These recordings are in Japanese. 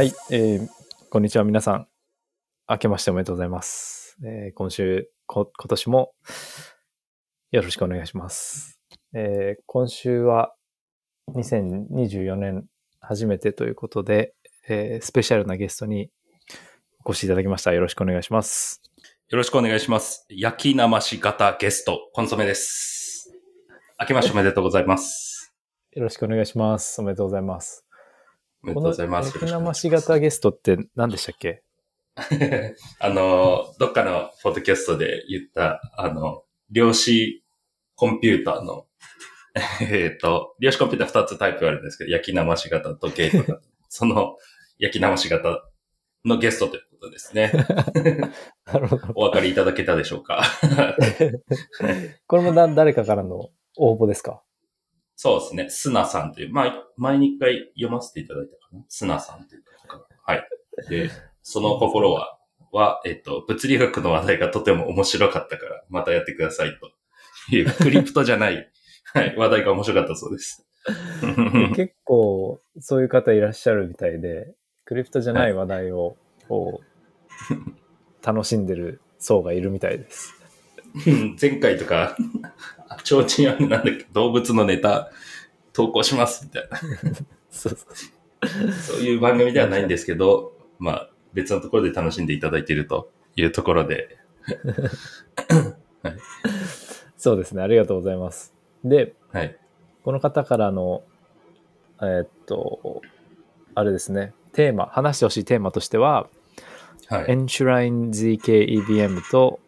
はい、えーこんにちは、皆さん。明けましておめでとうございます。えー今週こ、今年もよろしくお願いします。えー今週は2024年初めてということで、えースペシャルなゲストにお越しいただきました。よろしくお願いします。よろしくお願いします。焼き生し型ゲスト、コンソメです。明けましておめでとうございます。よろしくお願いします。おめでとうございます。おめでとうございます。この焼き生し型ゲストって何でしたっけ？あの、どっかのポッドキャストで言った、あの、量子コンピューターの、えっと、量子コンピューター2つタイプあるんですけど、焼き生し型とゲート型。その焼き生し型のゲストということですね。お分かりいただけたでしょうか？これもだ誰かからの応募ですか？そうですね。スナさんという、まあ、前に一回読ませていただいた。スナさんという。はい。で、その心は、は、えっと、物理学の話題がとても面白かったから、またやってくださいという、クリプトじゃない、はい、話題が面白かったそうです。結構そういう方いらっしゃるみたいで、クリプトじゃない話題をこう楽しんでる層がいるみたいです。前回とか、ちょうちんなんだっけ、動物のネタ投稿しますみたいな。そうそうそういう番組ではないんですけど、まあ、別のところで楽しんでいただいているというところで、そうですね。ありがとうございます。で、はい。この方からの、えーっと、あれですね、テーマ、話してほしいテーマとしては、はい。Enshrine ZK-EVM と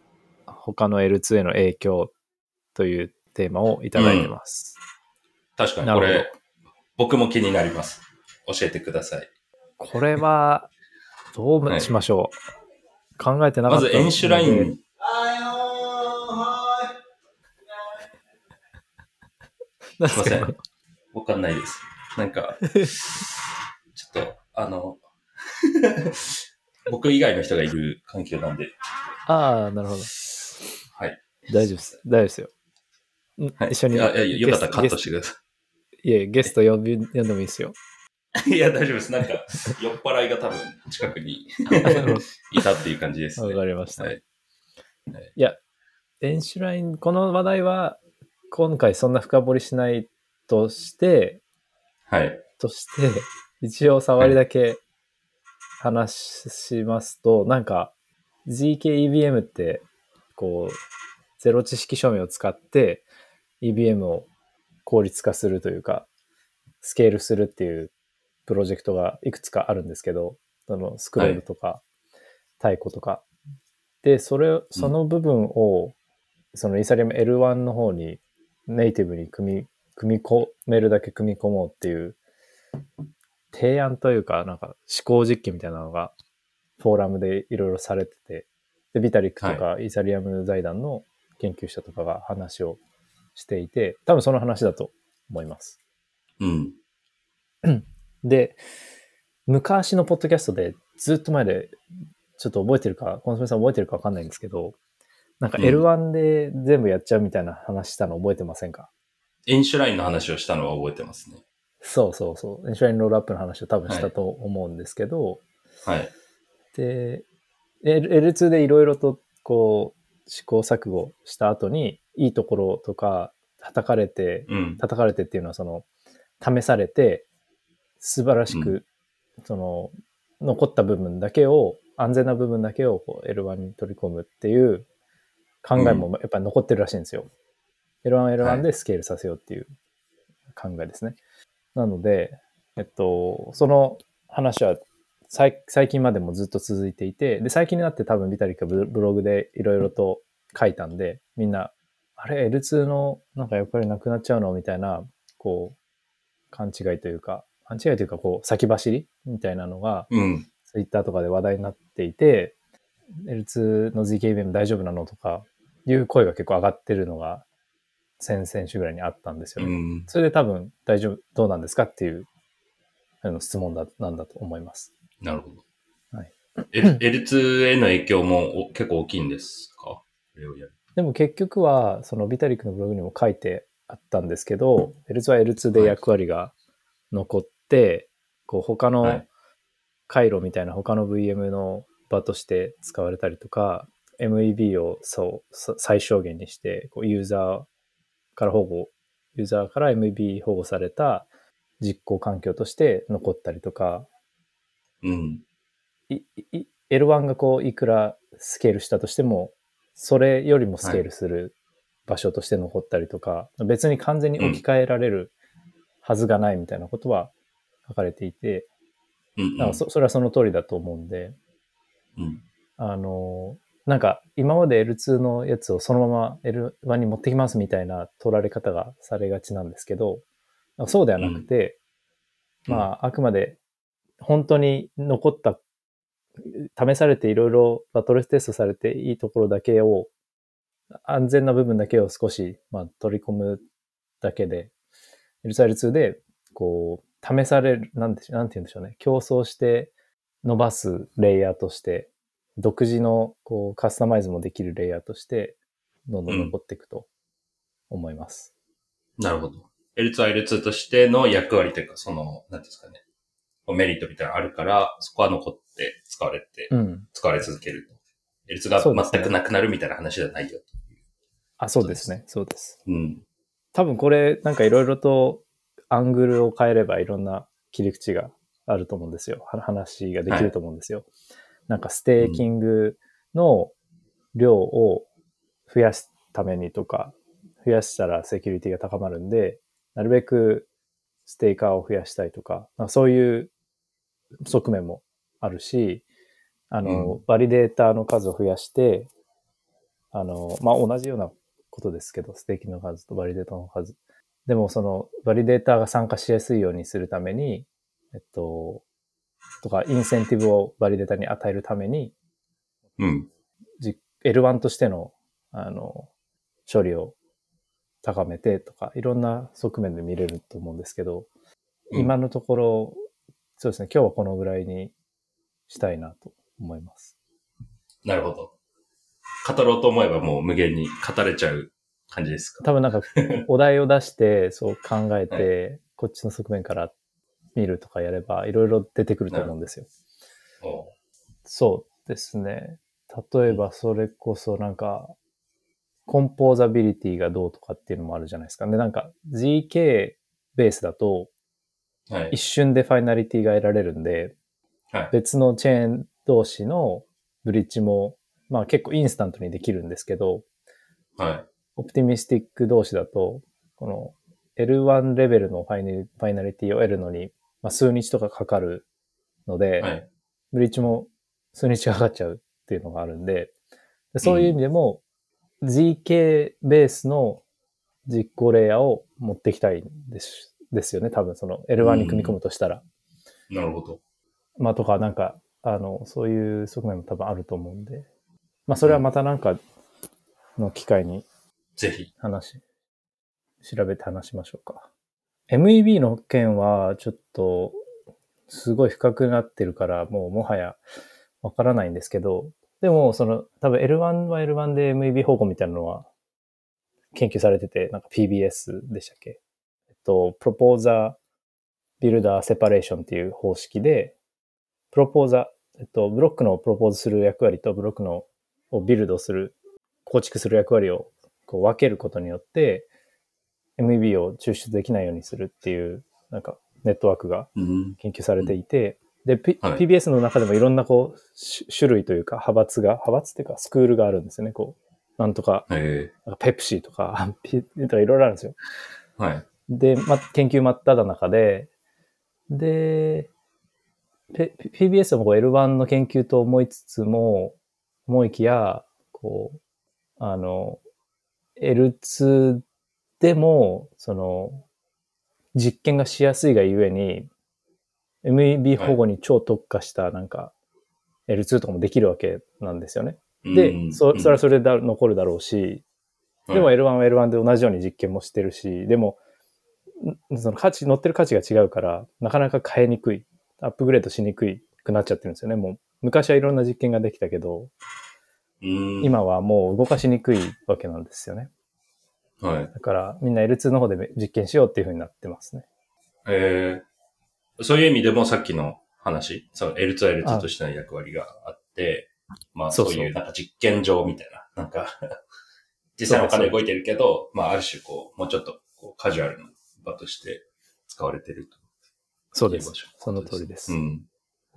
他の L2 への影響というテーマをいただいてます。確かにこれ、僕も気になります。教えてください。これは、どうしましょう、考えてなかったまず、エンシュライン。すいませんか。わかんないです。なんか、ちょっと、あの、僕以外の人がいる環境なんで、ああ、なるほど。はい。大丈夫です。大丈夫ですよ。んはい、一緒に。いやいやよかったらカットしてくださいえ、ゲスト呼んでもいいですよ。い。いや、大丈夫です。なんか、酔っ払いが多分近くに いたっていう感じですどわね。かりました。はいいや、エンシュライン、この話題は、今回そんな深掘りしないとして、はい。として、一応触りだけ話しますと、なんか ZK-EVM って、こう、ゼロ知識証明を使って EVM を効率化するというか、スケールするっていうプロジェクトがいくつかあるんですけど、そのスクロールとか、太鼓とか。で、それ、その部分を、そのイーサリアム L1 の方にネイティブに組み、組み込めるだけ組み込もうっていう提案というか、なんか思考実験みたいなのがフォーラムでいろいろされてて、で、ビタリックとかイーサリアム財団の研究者とかが話をしていて、多分その話だと思います。うん。で、昔のポッドキャストでずっと前で、ちょっと覚えてるか、コンソメさん覚えてるかわかんないんですけど、なんかうん L1 で全部やっちゃうみたいな話したの覚えてませんか、エンシュラインの話をしたのは覚えてますね。そうそうそう。エンシュラインロールアップの話を多分したと思うんですけど、はい。で、L- L2 でいろいろとこう試行錯誤した後に、いいところとか叩かれて、うん。叩かれてっていうのはその、試されて、素晴らしく、うその、残った部分だけを、安全な部分だけをこう L1 に取り込むっていう考えもやっぱり残ってるらしいんですよ。L1 は L1 でスケールさせようっていう考えですね。なので、えっと、その話は最最近までもずっと続いていて、で、最近になって多分ビタリックブログでいろいろと書いたんで、みんな、あれ、L2 のなんかやっぱりなくなっちゃうのみたいな、こう、勘違いというか、勘違いというか、こう、先走りみたいなのが、うん。ツイッターとかで話題になっていて、L2 の ZKVM 大丈夫なのとか、いう声が結構上がってるのが、先々週ぐらいにあったんですよね。うん。それで多分大丈夫、どうなんですかっていうあの質問だ、なんだと思います。なるほど。はい。L- L2 への影響もお結構大きいんですか？でも結局は、そのビタリックのブログにも書いてあったんですけど、L2 は L2 で役割が残って、こう他のはい回路みたいな他の VM の場として使われたりとか、MEB をそうさ最小限にして、こうユーザーから保護、ユーザーから MEB 保護された実行環境として残ったりとか、うん。いい L1 がこういくらスケールしたとしても、それよりもスケールする場所として残ったりとか、別に完全に置き換えられるはずがないみたいなことは書かれていて、うん。なんかそそれはその通りだと思うんで、うん。あの、なんか今まで L2 のやつをそのまま L1 に持ってきますみたいな取られ方がされがちなんですけど、そうではなくて、うんまああくまで本当に残った、試されていろいろバトルテストされていいところだけを、安全な部分だけを少し、まあ、取り込むだけで、L2、L2 で、こう、試される、なんでしょう、なんて言うんでしょうね。競争して伸ばすレイヤーとして、独自のこうカスタマイズもできるレイヤーとして、どんどん残っていくと思います。なるほど。L2 は L2 としての役割というか、その、なんですかね。メリットみたいなのあるから、そこは残って使われて、うん。使われ続けると。L2 そうですねが全くなくなるみたいな話じゃないよと。あ、そうですね。そうです。うん。多分これ、なんかいろいろとアングルを変えればいろんな切り口があると思うんですよ。は話ができると思うんですよ。なんかステーキングの量を増やすためにとか、増やしたらセキュリティが高まるんで、なるべくステーカーを増やしたいとか、かそういう側面もあるし、あの、バリデーターの数を増やして、あの、まあ、同じようなことですけど、ステーキの数とバリデータの数。でも、その、バリデーターが参加しやすいようにするために、えっと、とか、インセンティブをバリデータに与えるために、うん。じ L1 としての、あの、処理を高めてとか、いろんな側面で見れると思うんですけど、うん今のところ、そうですね、今日はこのぐらいにしたいなと思います。なるほど。語ろうと思えばもう無限に語れちゃう感じですか？多分なんか、お題を出して、そう考えて、こっちの側面から見るとかやれば、いろいろ出てくると思うんですよ。そうですね。例えば、それこそなんか、コンポーザビリティがどうとかっていうのもあるじゃないですか。で、なんか GK ベースだとはい一。瞬でファイナリティが得られるんで、はい。別のチェーン同士のブリッジも、まあ結構インスタントにできるんですけど、はい。オプティミスティック同士だと、この L1 レベルのファイナリファイナリティを得るのに、まあ、数日とかかかるので、はい。ブリッジも数日かかっちゃうっていうのがあるんで、でそういう意味でも、GK ベースの実行レイヤーを持ってきたいんですですよね。多分その L1 に組み込むとしたら。なるほど。まあとかなんか、あの、そういう側面も多分あると思うんで。まあそれはまたなんかの機会にぜひ。話、調べて話しましょうか。MEB の件はちょっとすごい深くなってるからもうもはやわからないんですけど、でもその多分 L1 は L1 で MEB 保護みたいなのは研究されてて、なんか PBS でしたっけ？えっと、プロポーザービルダーセパレーションっていう方式で、プロポーザー、えっと、ブロックのプロポーズする役割とブロックのをビルドする、構築する役割をこう分けることによって、MEB を抽出できないようにするっていう、なんかネットワークがうん。研究されていて、で、P はい PBS の中でもいろんなこう、し種類というか派閥が、派閥っていうかスクールがあるんですよね。こう、なんとか、えなんかペプシーとか、ピ とかいろいろあるんですよ。えはい。で、ま、研究真っ只中で、で、P- PBS もこう L1 の研究と思いつつも、思いきや、こう、あの、L2 でも、その、実験がしやすいがゆえに、MEB 保護に超特化したなんか、L2 とかもできるわけなんですよね。で、うんそそれはそれで残るだろうし、でもはい L1 は L1 で同じように実験もしてるし、でも、んその価値、乗ってる価値が違うから、なかなか変えにくい、アップグレードしにくいくなっちゃってるんですよね。もう、昔はいろんな実験ができたけど、うん。今はもう動かしにくいわけなんですよね。はい。だから、みんな L2 の方で実験しようっていう風になってますね。えーそういう意味でもさっきの話、その L2、L2 としての役割があって、まあそそういうなんか実験場みたいな、なんか、実際のお金動いてるけど、まあある種こう、もうちょっとこうカジュアルな場として使われてると。そうですいい場所。その通りです。うん。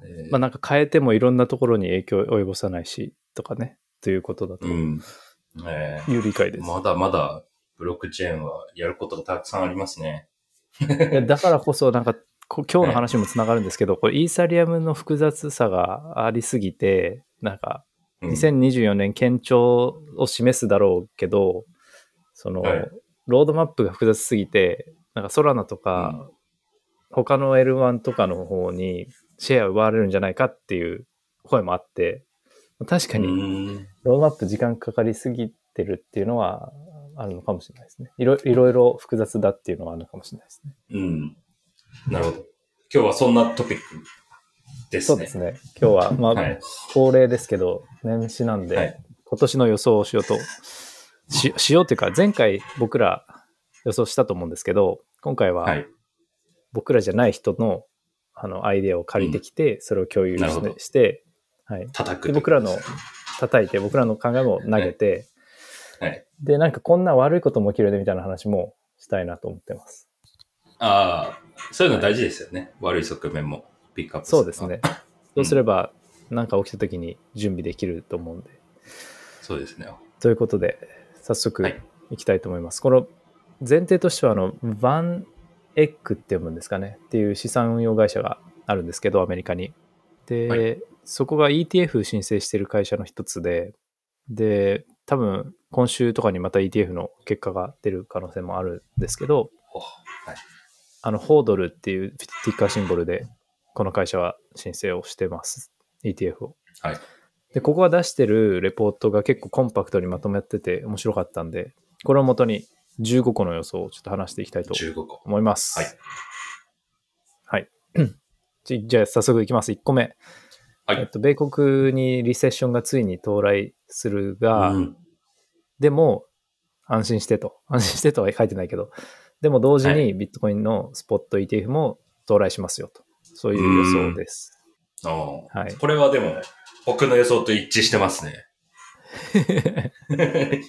えーまあなんか変えてもいろんなところに影響を及ぼさないし、とかね、ということだとうん。えいう理解です。ーまだまだブロックチェーンはやることがたくさんありますね。だからこそ、なんか、こ今日の話にもつながるんですけど、これイーサリアムの複雑さがありすぎて、なんか、うん2024年堅調を示すだろうけど、その、はいロードマップが複雑すぎて、なんかソラナとか、他の L1 とかの方にシェアを奪われるんじゃないかっていう声もあって、確かにうんロードマップ時間かかりすぎてるっていうのはあるのかもしれないですね。いろいろいろ複雑だっていうのはあるのかもしれないですね。うん。なるほど。今日はそんなトピックですね。そうですね。今日は、まあ、はい。恒例ですけど、年始なんで、はい今年の予想をしようと、ししようというか、前回僕ら予想したと思うんですけど、今回ははい。僕らじゃない人のあのアイデアを借りてきて、それを共有して、はい。叩く。で、僕らの叩いて、僕らの考えも投げて、はい。で、なんかこんな悪いことも起きるでみたいな話もしたいなと思ってます。ああ、そういうの大事ですよね。悪い側面もピックアップするそうですね。そうすれば、なんか起きた時に準備できると思うんで。そうですね。ということで、早速はいいきたいと思います。この前提としては、あの、バンエッグって読むんですかねっていう資産運用会社があるんですけど、アメリカに。で、はいそこが ETF 申請してる会社の一つで、で、多分今週とかにまた ETF の結果が出る可能性もあるんですけど、おはい。あの、ホードルっていうティッカーシンボルで、この会社は申請をしてます。ETF を。はい。で、ここが出してるレポートが結構コンパクトにまとめてて面白かったんで、これをもとに15個の予想をちょっと話していきたいと15個。思います。はい。はい。じ じゃあ早速いきます。1個目。はいえっと、米国にリセッションがついに到来するが、うんでも安心してと。安心してとは書いてないけど、でも同時はにビットコインのスポット ETF も到来しますよと。そういう予想です。はいこれはでも、僕の予想と一致してますね。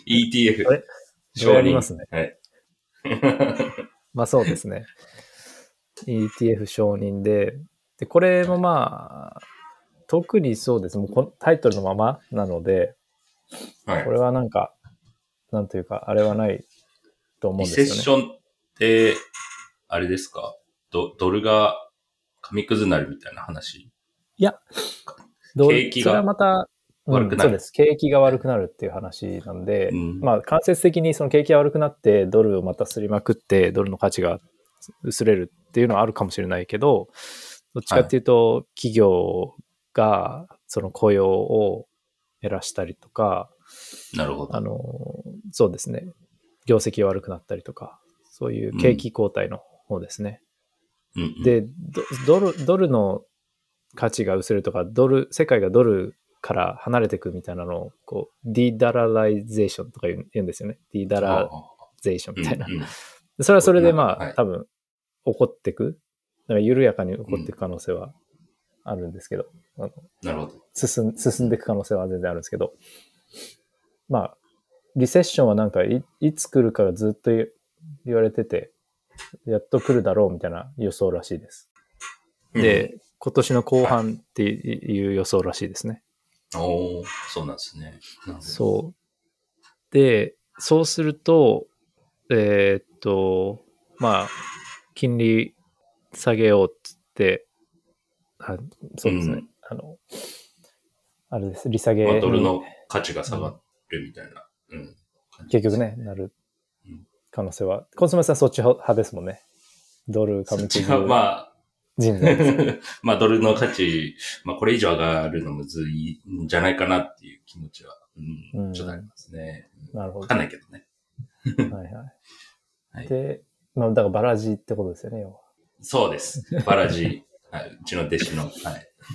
ETF あれ？承認ますね。はい。まあそうですね。ETF 承認で、で、これもまあ、特にそうです。もうこのタイトルのままなので、はいこ。れはなんか、なんというか、あれはないと思うんリですよね。セッションって、あれですか？ドドルが紙くずなるみたいな話？いや、景気がそれはまた、うん悪くなるそうです。景気が悪くなるっていう話なんで、うんまあ間接的にその景気が悪くなって、ドルをまたすりまくって、ドルの価値が薄れるっていうのはあるかもしれないけど、どっちかっていうと、企業がその雇用を減らしたりとか、なるほど。あの、そうですね、業績が悪くなったりとか、そういう景気後退の方ですね。うんうん、で、ドドル、ドルの価値が薄れるとか、ドル、世界がドルから離れていくみたいなのを、こう、 de-dollarization とか言うんですよね。 de-dollarization みたいな。うんうんでそれはそれでまあ、はい多分、起こってく。だから緩やかに起こっていく可能性はあるんですけど、あのなるほど。進ん進んでいく可能性は全然あるんですけど、まあ、リセッションはなんかいいつ来るかがずっと言言われてて、やっと来るだろうみたいな予想らしいです。で、今年の後半っていう予想らしいですね。うん、おーそうなんですね。そう。で、そうすると、えーっと、まあ、金利下げようっつって、あそうですね。うんあの、あれです。利下げまあ、にドルの価値が下がるみたいな。うん。結局ね、なるうん可能性は。コンソメさんそっち派ですもんね。ドルそっち紙くずはま。あ、まあ、ドルの価値、まあ、これ以上上がるのむずいんじゃないかなっていう気持ちは、ううんん、ちょっとありますね。なるほど。わかんないけどね。はいは。はいいで、まあ、だからバラジってことですよね、要は。そうです。バラジ、はいうちの弟子の、はい。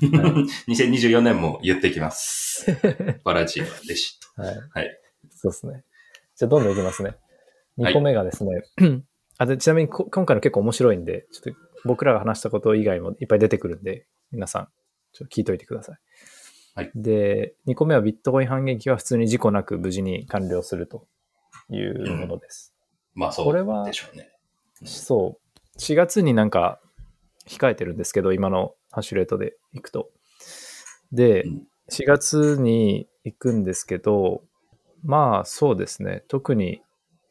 2024年も言ってきます。バラジは弟子と。はい。はい。そうですね。じゃあ、どんどんいきますね。はい2個目がですね、あでちなみにこ今回の結構面白いんで、ちょっと僕らが話したこと以外もいっぱい出てくるんで、皆さん、ちょっと聞いといてください。はいで、2個目はビットコイン反撃は普通に事故なく無事に完了するというものです。まあそうこれはでしょうね。そう。4月になんか控えてるんですけど、今のハッシュレートで行くと。でうん、4月に行くんですけど、まあそうですね。特に、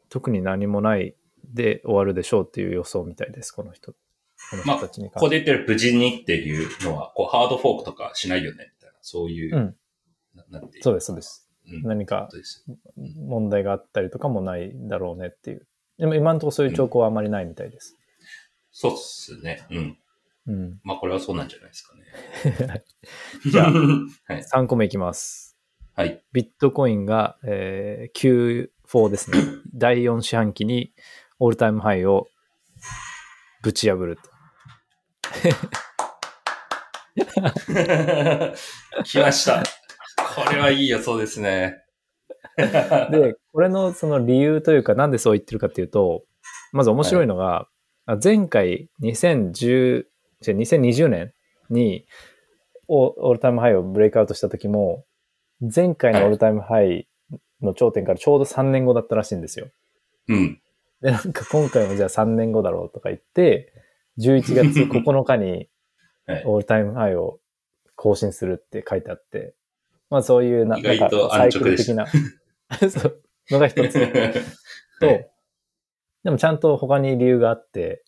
特に何もないで終わるでしょうっていう予想みたいです、この人。このまあ人たちにここで言ってる無事にっていうのは、こう、ハードフォークとかしないよね、みたいな、そういう、うんなそうです、そうです。うん何か。問題があったりとかもないだろうねっていう。でも今のところそういう兆候はあまりないみたいです。そうっすね。うん。うん。まあこれはそうなんじゃないですかね。じゃあ はい。3個目いきます。はい。ビットコインが、えー、Q4 ですね。第4四半期にオールタイムハイをぶち破ると。来ました。これはいい予想ですね。で、これのその理由というか、なんでそう言ってるかっていうと、まず面白いのが、あ前回2010、じゃ2020年にオオールタイムハイをブレイクアウトした時も、前回のオールタイムハイの頂点からちょうど3年後だったらしいんですよ。うん。で、なんか今回もじゃあ3年後だろうとか言って、11月9日に はい。オールタイムハイを更新するって書いてあって、まあそういうななんかサイクル的な そうのが一つ と、はいでもちゃんと他に理由があって、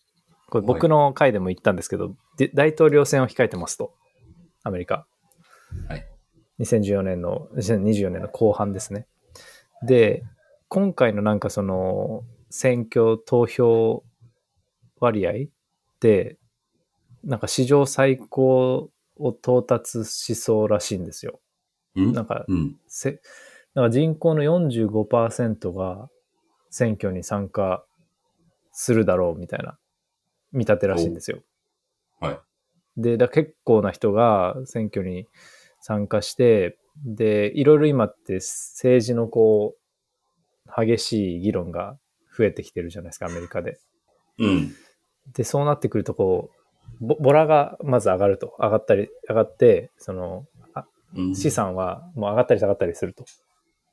これ僕の回でも言ったんですけど、で大統領選を控えてますと。アメリカ。はい。2014年の、2024年の後半ですね。で、今回のなんかその選挙投票割合って、なんか史上最高を到達しそうらしいんですよ。うん？なんかうん。せなんか人口の45%が選挙に参加するだろうみたいな見立てらしいんですよ。はい。で、だ結構な人が選挙に参加して、で、いろいろ今って政治のこう、激しい議論が増えてきてるじゃないですか、アメリカで。うん。で、そうなってくると、こう、ボボラがまず上がると。上がったり、上がって、その、うん資産はもう上がったり下がったりすると。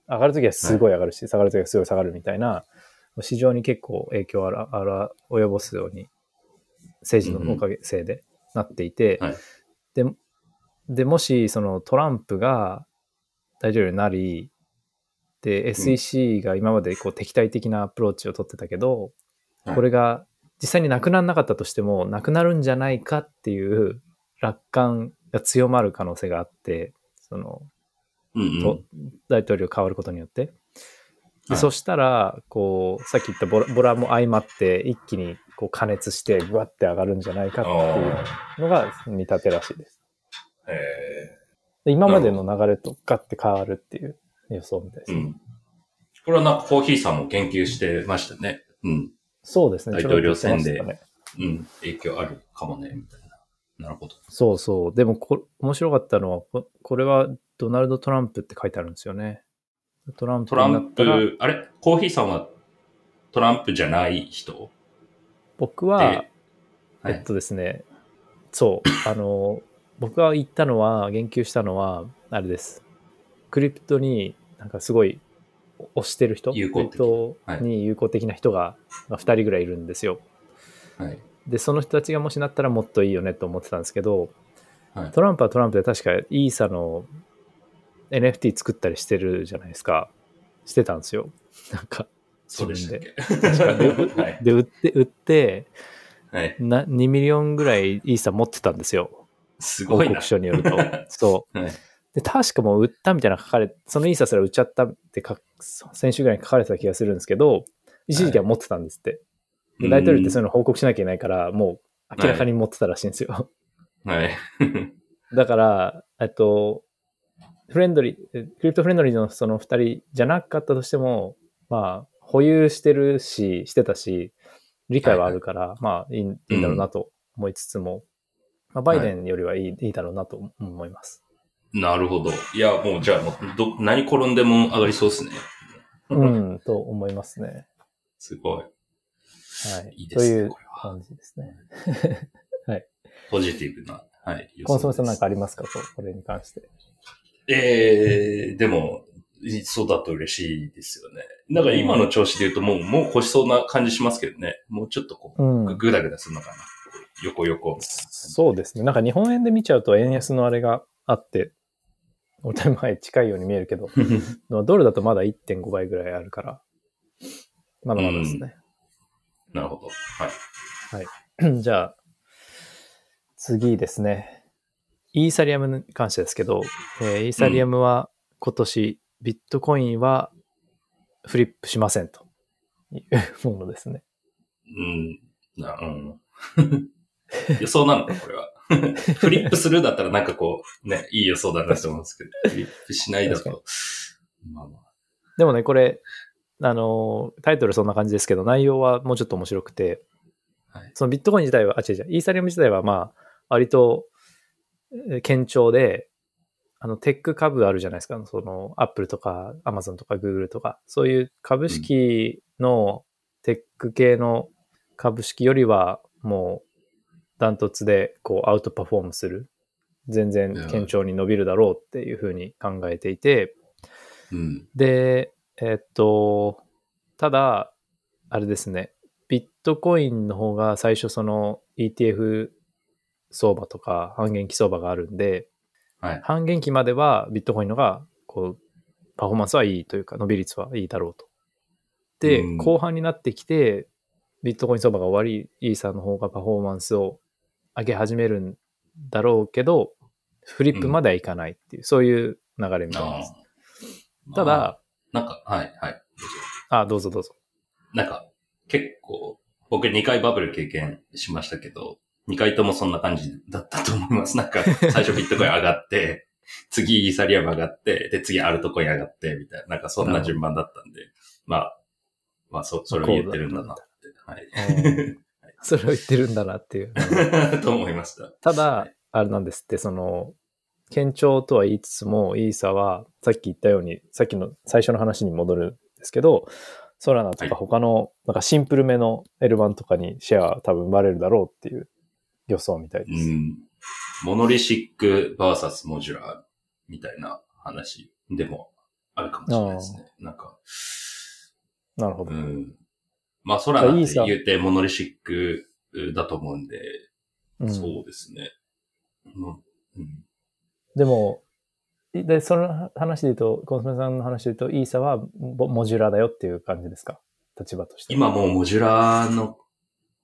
上がるときはすごい上がるし、下がるときはすごい下がるみたいな、市場に結構影響をあらあら及ぼすように、政治のおかげ、せいでなっていて、はい。で、で、もしそのトランプが大統領になり、で、SEC が今までこう敵対的なアプローチを取ってたけど、はい。これが実際になくならなかったとしても、なくなるんじゃないかっていう楽観が強まる可能性があって、その、うんと大統領変わることによって。ではい。そしたら、こう、さっき言ったボラボラも相まって、一気にこう加熱して、ぐわって上がるんじゃないかっていうのが見立てらしいです。へで今までの流れとガッて変わるっていう予想みたいです。ーうん。これはなんかコーヒーさんも研究してましたね。うん。そうですね。大統領選でねうん。影響あるかもね、みたいな。なるほど。そうそう。でもこ、面白かったのは、ここれはドナルド・トランプって書いてあるんですよね。トランプトランプ、あれ？コーヒーさんはトランプじゃない人？僕は、ではいえっとですね、そう、あの、僕が言ったのは、言及したのは、あれです。クリプトになんかすごい推してる人、クリプトに友好的な人がまあ2人ぐらいいるんですよ。はい。で、その人たちがもしなったらもっといいよねと思ってたんですけど、はいトランプはトランプで確かイーサの NFT 作ったりしてるじゃないですか。してたんですよ。なんか、そうでではい。で、売って、売って、はい。な2 million ぐらいイーサ持ってたんですよ。報すごいな。告書によると。そう。はい。で、確かもう売ったみたいな書かれ、そのイーサすら売っちゃったってか、先週ぐらいに書かれてた気がするんですけど、一時期は持ってたんですって。で大統領ってそういうの報告しなきゃいけないから、もう明らかに持ってたらしいんですよ。はい。だから、えっと、フレンドリー、えクリプトフレンドリーのその二人じゃなかったとしても、まあ、保有してるし、してたし、理解はあるから、まあいい、いいんだろうなと思いつつも、まあ、バイデンよりはいい,、い、いだろうなと思います。なるほど。いや、もうじゃあもうど、何転んでも上がりそうですね。うん、と思いますね。すごい。はい。いいですねという感じですね。ポジティブなはい。コンソメさんなんかありりますか？これに関して。ええでも、そうだと嬉しいですよね。だから今の調子で言うともう、もう越しそうな感じしますけどね。もうちょっとこう、うんぐぐだぐだするのかな。横横。そうですね。なんか日本円で見ちゃうと円安のあれがあって、お手前近いように見えるけど、ドルだとまだ1.5倍ぐらいあるから、まだまだですね。なるほど。はい。じゃあ、次ですね。イーサリアムに関してですけど、えーイーサリアムは今年、ビットコインはフリップしませんと いうものですね。うん。な、うん。予想なのか、これは。フリップするだったらなんかこう、ね、いい予想だなと思うんですけど、フリップしないだ確と、まあまあ。でもね、これ、あのータイトルそんな感じですけど、内容はもうちょっと面白くて、はい。そのビットコイン自体は、あ、違う違う、イーサリアム自体はまあ、割と、えー堅調で、あの、テック株あるじゃないですか。その、アップルとか、アマゾンとか、グーグルとか、そういう株式のテック系の株式よりは、もう、ダントツで、こう、アウトパフォームする。全然堅調に伸びるだろうっていうふうに考えていて、うん。で、えっと、ただ、あれですね、ビットコインの方が最初その ETF 相場とか半減期相場があるんで、はい。半減期まではビットコインのが、こう、パフォーマンスはいいというか、伸び率はいいだろうと。でうん、後半になってきて、ビットコイン相場が終わり、イーサの方がパフォーマンスを上げ始めるんだろうけど、フリップまではいかないっていう、そういう流れみたいあです。ーた、だ、まあなんか、はい、はい。あ、どうぞどうぞ。なんか、結構、僕2回バブル経験しましたけど、2回ともそんな感じだったと思います。なんか、最初ビットコイン上がって、次イーサリアム上がって、で、次アルトコイン上がって、みたいな、なんかそんな順番だったんで、まあ、まあ、そ、それを言ってるんだなって、はい。それを言ってるんだなっていう。と思いました。ただ、あれなんですって、その、堅調とは言いつつも、イーサは、さっき言ったように、さっきの最初の話に戻るんですけど、ソラナとはいか他の、なんかシンプルめの L1 とかにシェアは多分生まれるだろうっていう予想みたいです。うん。モノリシック VS モジュラーみたいな話でもあるかもしれないですね。なんか、なるほど。うん。まあ、ソラナって言うて monolithic だと思うんで、うんそうですね。うんうんでも、で、その話で言うと、コンソメさんの話で言うと、イーサはモ modular だよっていう感じですか？立場として。今もう modular の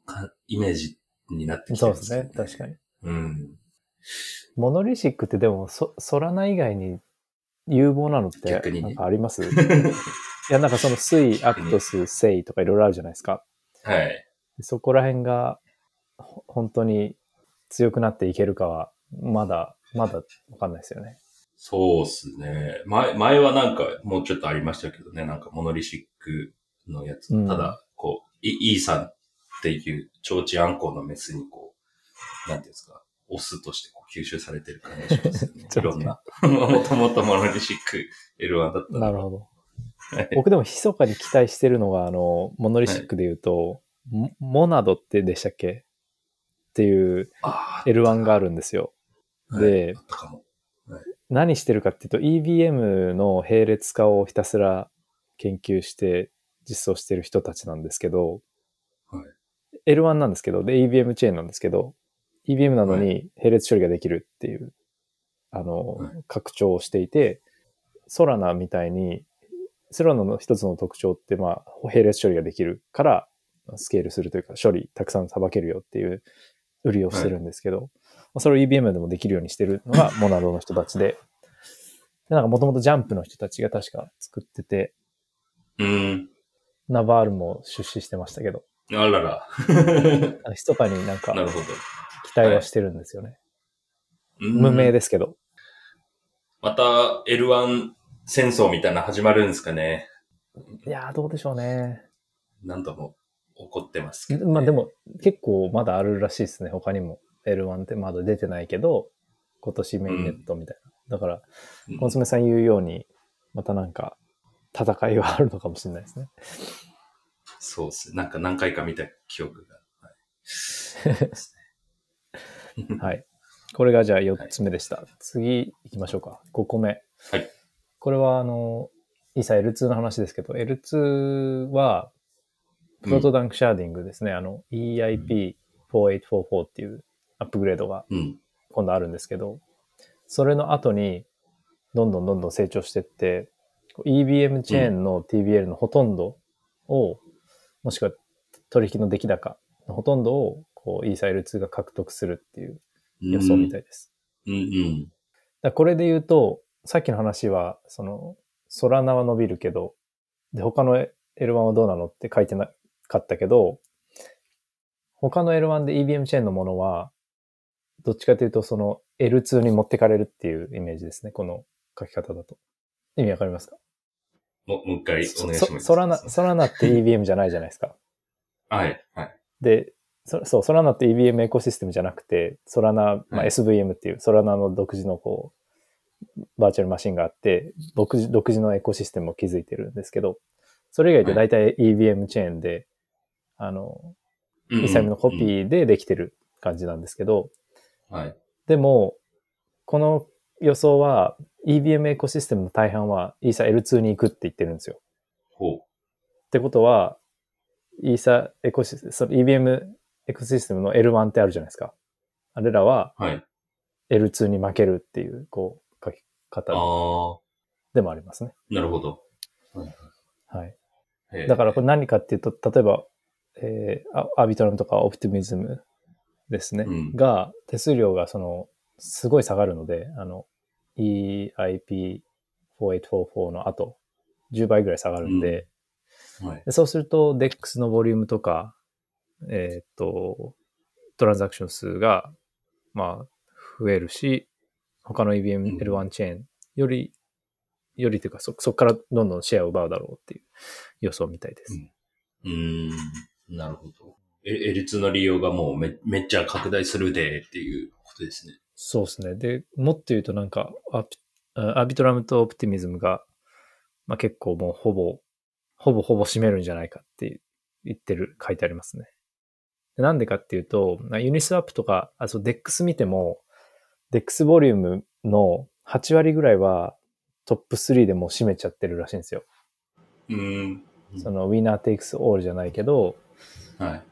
かイメージになってきてまよそうですすね。確かに。うん。モノリシックってでも、そ、ソラナ以外に有望なのって逆にねなんかあります？いや、なんかその水、アクトス、セイとかいろいろあるじゃないですか。はい。そこら辺がほ本当に強くなっていけるかは、まだ、まだわかんないですよね。そうですね。前、前はなんかもうちょっとありましたけどね、なんかモノリシックのやつ。うんただ、こう、イイーサンっていう提灯あんこうのメスにこう、なんていうんですか、オスとしてこう吸収されてる感じしますよね。いろんな。もともとモノリシック L1 だったなるほどはい。僕でも密かに期待してるのが、あの、モノリシックで言うと、モモナドってでしたっけ？っていうあー L1 があるんですよ。であったかも。何してるかっていうと EVM の並列化をひたすら研究して実装してる人たちなんですけど、はい L1 なんですけど、で EVM チェーンなんですけど、EVM なのに並列処理ができるっていう、あのはい、拡張をしていて、ソラナみたいに、ソラナの一つの特徴って、まあ、並列処理ができるから、スケールするというか、処理たくさんさばけるよっていう売りをしてるんですけど、まあそれを EBM でもできるようにしてるのが モナドの人たちで、でなんかもともとジャンプの人たちが確か作ってて、うん。ナバールも出資してましたけど、あらら。密かになんかなるほど。期待はしてるんですよね。うん無名ですけど。また L1 戦争みたいなの始まるんですかね。いやー、どうでしょうね。何度も起こってますけど、ね。まあでも結構まだあるらしいですね。他にも L1 ってまだ出てないけど、今年メインネットみたいな。だから、うん、コンソメさん言うように、またなんか戦いはあるのかもしれないですね。そうですね。なんか何回か見た記憶が。はい、はい。これがじゃあ4つ目でした。次行きましょうか。5個目。はい。これはあの、イーサ L2 の話ですけど、L2 は、proto-danksharding ですね。あの、EIP4844 っていうアップグレードがうん。今度あるんですけど、それの後に、どんどんどんどん成長していって、 EVM チェーンの TVL のほとんどを、もしくは取引の出来高のほとんどを、こう、イーサ L2 が獲得するっていう予想みたいです。うんうん。だこれで言うと、さっきの話は、その、ソラナは伸びるけど、で、他の L1 はどうなのって書いてなかったけど、他の L1 で EBM チェーンのものは、どっちかというと、その L2 に持ってかれるっていうイメージですね。この書き方だと。意味わかりますか？もう、もう一回お願いしそます。ソラナ、ソラナって EBM じゃないじゃないですか。はい。はい。で、そそう、ソラナって EBM エコシステムじゃなくて、ソラナ、まあ、はい SVM っていう、ソラナの独自のこう、バーチャルマシンがあって、独自独自のエコシステムを築いてるんですけど、それ以外で大体 EBM チェーンで、あの、うんうんイサミのコピーでできてる感じなんですけど、うんはい。でも、この予想は EBM エコシステムの大半はイーサ L2 に行くって言ってるんですよ。ほう。ってことは、イーサエコシステム、その EBM エコシステムの L1 ってあるじゃないですか。あれらははい。L2 に負けるっていう、こう、書き方でもありますね。なるほど。はい。だからこれ何かっていうと、例えば、えーアアビトラムとかオプティミズムですね。うんが、手数料がその、すごい下がるので、あの、EIP4844 の後、10倍ぐらい下がるんで、はい。でそうすると、DEX のボリュームとか、えーっと、トランザクション数が、まあ、増えるし、他のうん EBM-L1 チェーンより、よりというか、そ、そこからどんどんシェアを奪うだろうっていう予想みたいです。うんうーん。なるほど。え L2 の利用がもうめめっちゃ拡大するでっていうことですね。そうですね。で、もっと言うとなんか、アピアビトラムとオプティミズムが、まあ、結構もうほぼ、ほぼほぼ占めるんじゃないかって言ってる、書いてありますね。でなんでかっていうと、まあユニスワップとか、あ、そう、DEX 見ても、DEX ボリュームの8割ぐらいはトップ3でもう占めちゃってるらしいんですよ。うーん。その、 winner takes all じゃないけど、はい。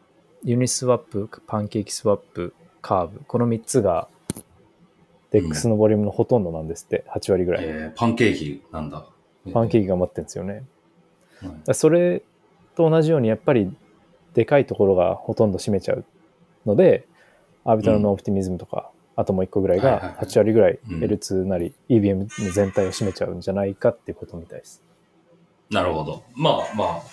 ユニスワップ、パンケーキスワップ、カーブ、この3つが、DEX のボリュームのほとんどなんですって、8割ぐらい。えー、パンケーキなんだ。パンケーキが持ってるんですよね。キ。だからそれと同じように、やっぱり、でかいところがほとんど占めちゃうので、アービトラムのオプティミズムとか、あともう1個ぐらいがはいはいはい8割ぐらいうん L2 なり EBM の全体を占めちゃうんじゃないかっていうことみたいです。なるほど。まあまあ、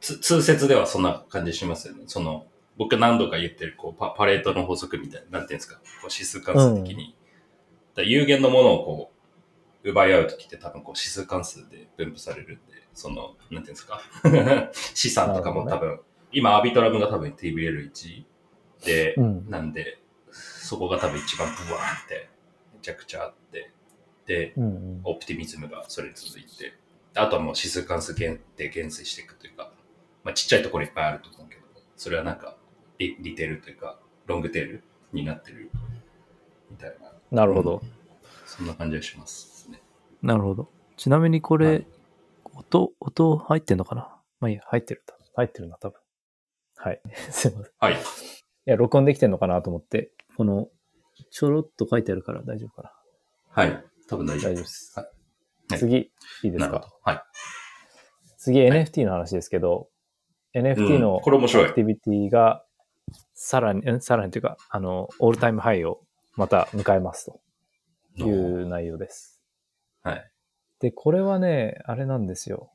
つ通説ではそんな感じしますよね。その、僕何度か言ってるこうパパレートの法則みたいな、なんていうんですか、こう指数関数的に。だ有限のものをこう、奪い合うときって多分こう指数関数で分布されるんで、その、なんていうんですか、資産とかも多分、今アビトラムが多分 TBL1 で、うん。なんで、そこが多分一番ブワーって、めちゃくちゃあって、で、うんうん。オプティミズムがそれに続いて、あとはもう指数関数減で減衰していくというか、まあちっちゃいところいっぱいあると思うけど、それはなんかリリテールというか、ロングテールになってるみたいな、なるほど。そんな感じがしますね。なるほど。ちなみにこれ、はい音、音入ってんのかな？まあいいや、入ってる。入ってるな、多分。はい。すいません。いはい。や、録音できてんのかなと思って、この、ちょろっと書いてあるから大丈夫かな？はい。多分大丈夫です。はいはい次、いいですか？はい。次、NFT の話ですけど、NFT うんのアクティビティが、さらに、んさらにというか、あの、オールタイムハイをまた迎えますという内容です。はい。で、これはね、あれなんですよ。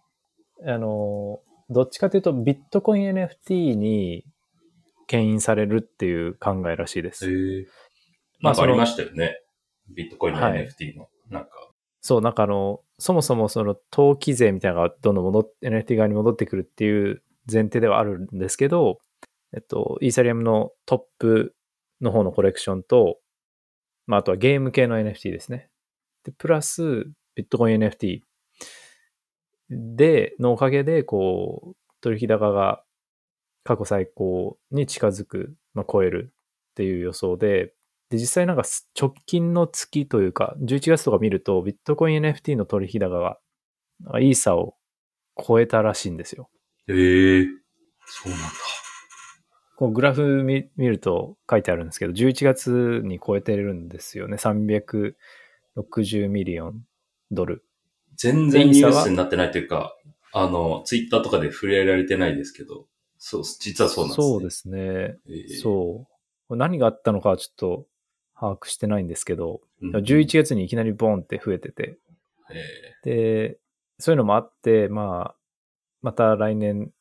あの、どっちかというと、ビットコイン NFT に牽引されるっていう考えらしいです。へえ。まあありましたよね。ビットコインのはい NFT の、なんか。そう、なんかあの、そもそもその投機税みたいなのがどんどん戻っ NFT 側に戻ってくるっていう前提ではあるんですけど、えっと、イーサリアムのトップの方のコレクションと、まあ、あとはゲーム系の NFT ですね。で、プラス、ビットコイン NFT で、のおかげで、こう、取引高が過去最高に近づく、まあ、超えるっていう予想で、で、実際なんか直近の月というか、11月とか見ると、ビットコイン NFT の取引高が、なんかイーサを超えたらしいんですよ。へえ。そうなんだ。こうグラフ見見ると書いてあるんですけど、11月に超えてるんですよね。360ミリオンドル。全然ニュースになってないというか、あの、ツイッターとかで触れられてないですけど、そう、実はそうなんですね。そうですね。えーそう。何があったのかはちょっと把握してないんですけど、うん11月にいきなりボンって増えてて、えで、そういうのもあって、まあ、また来年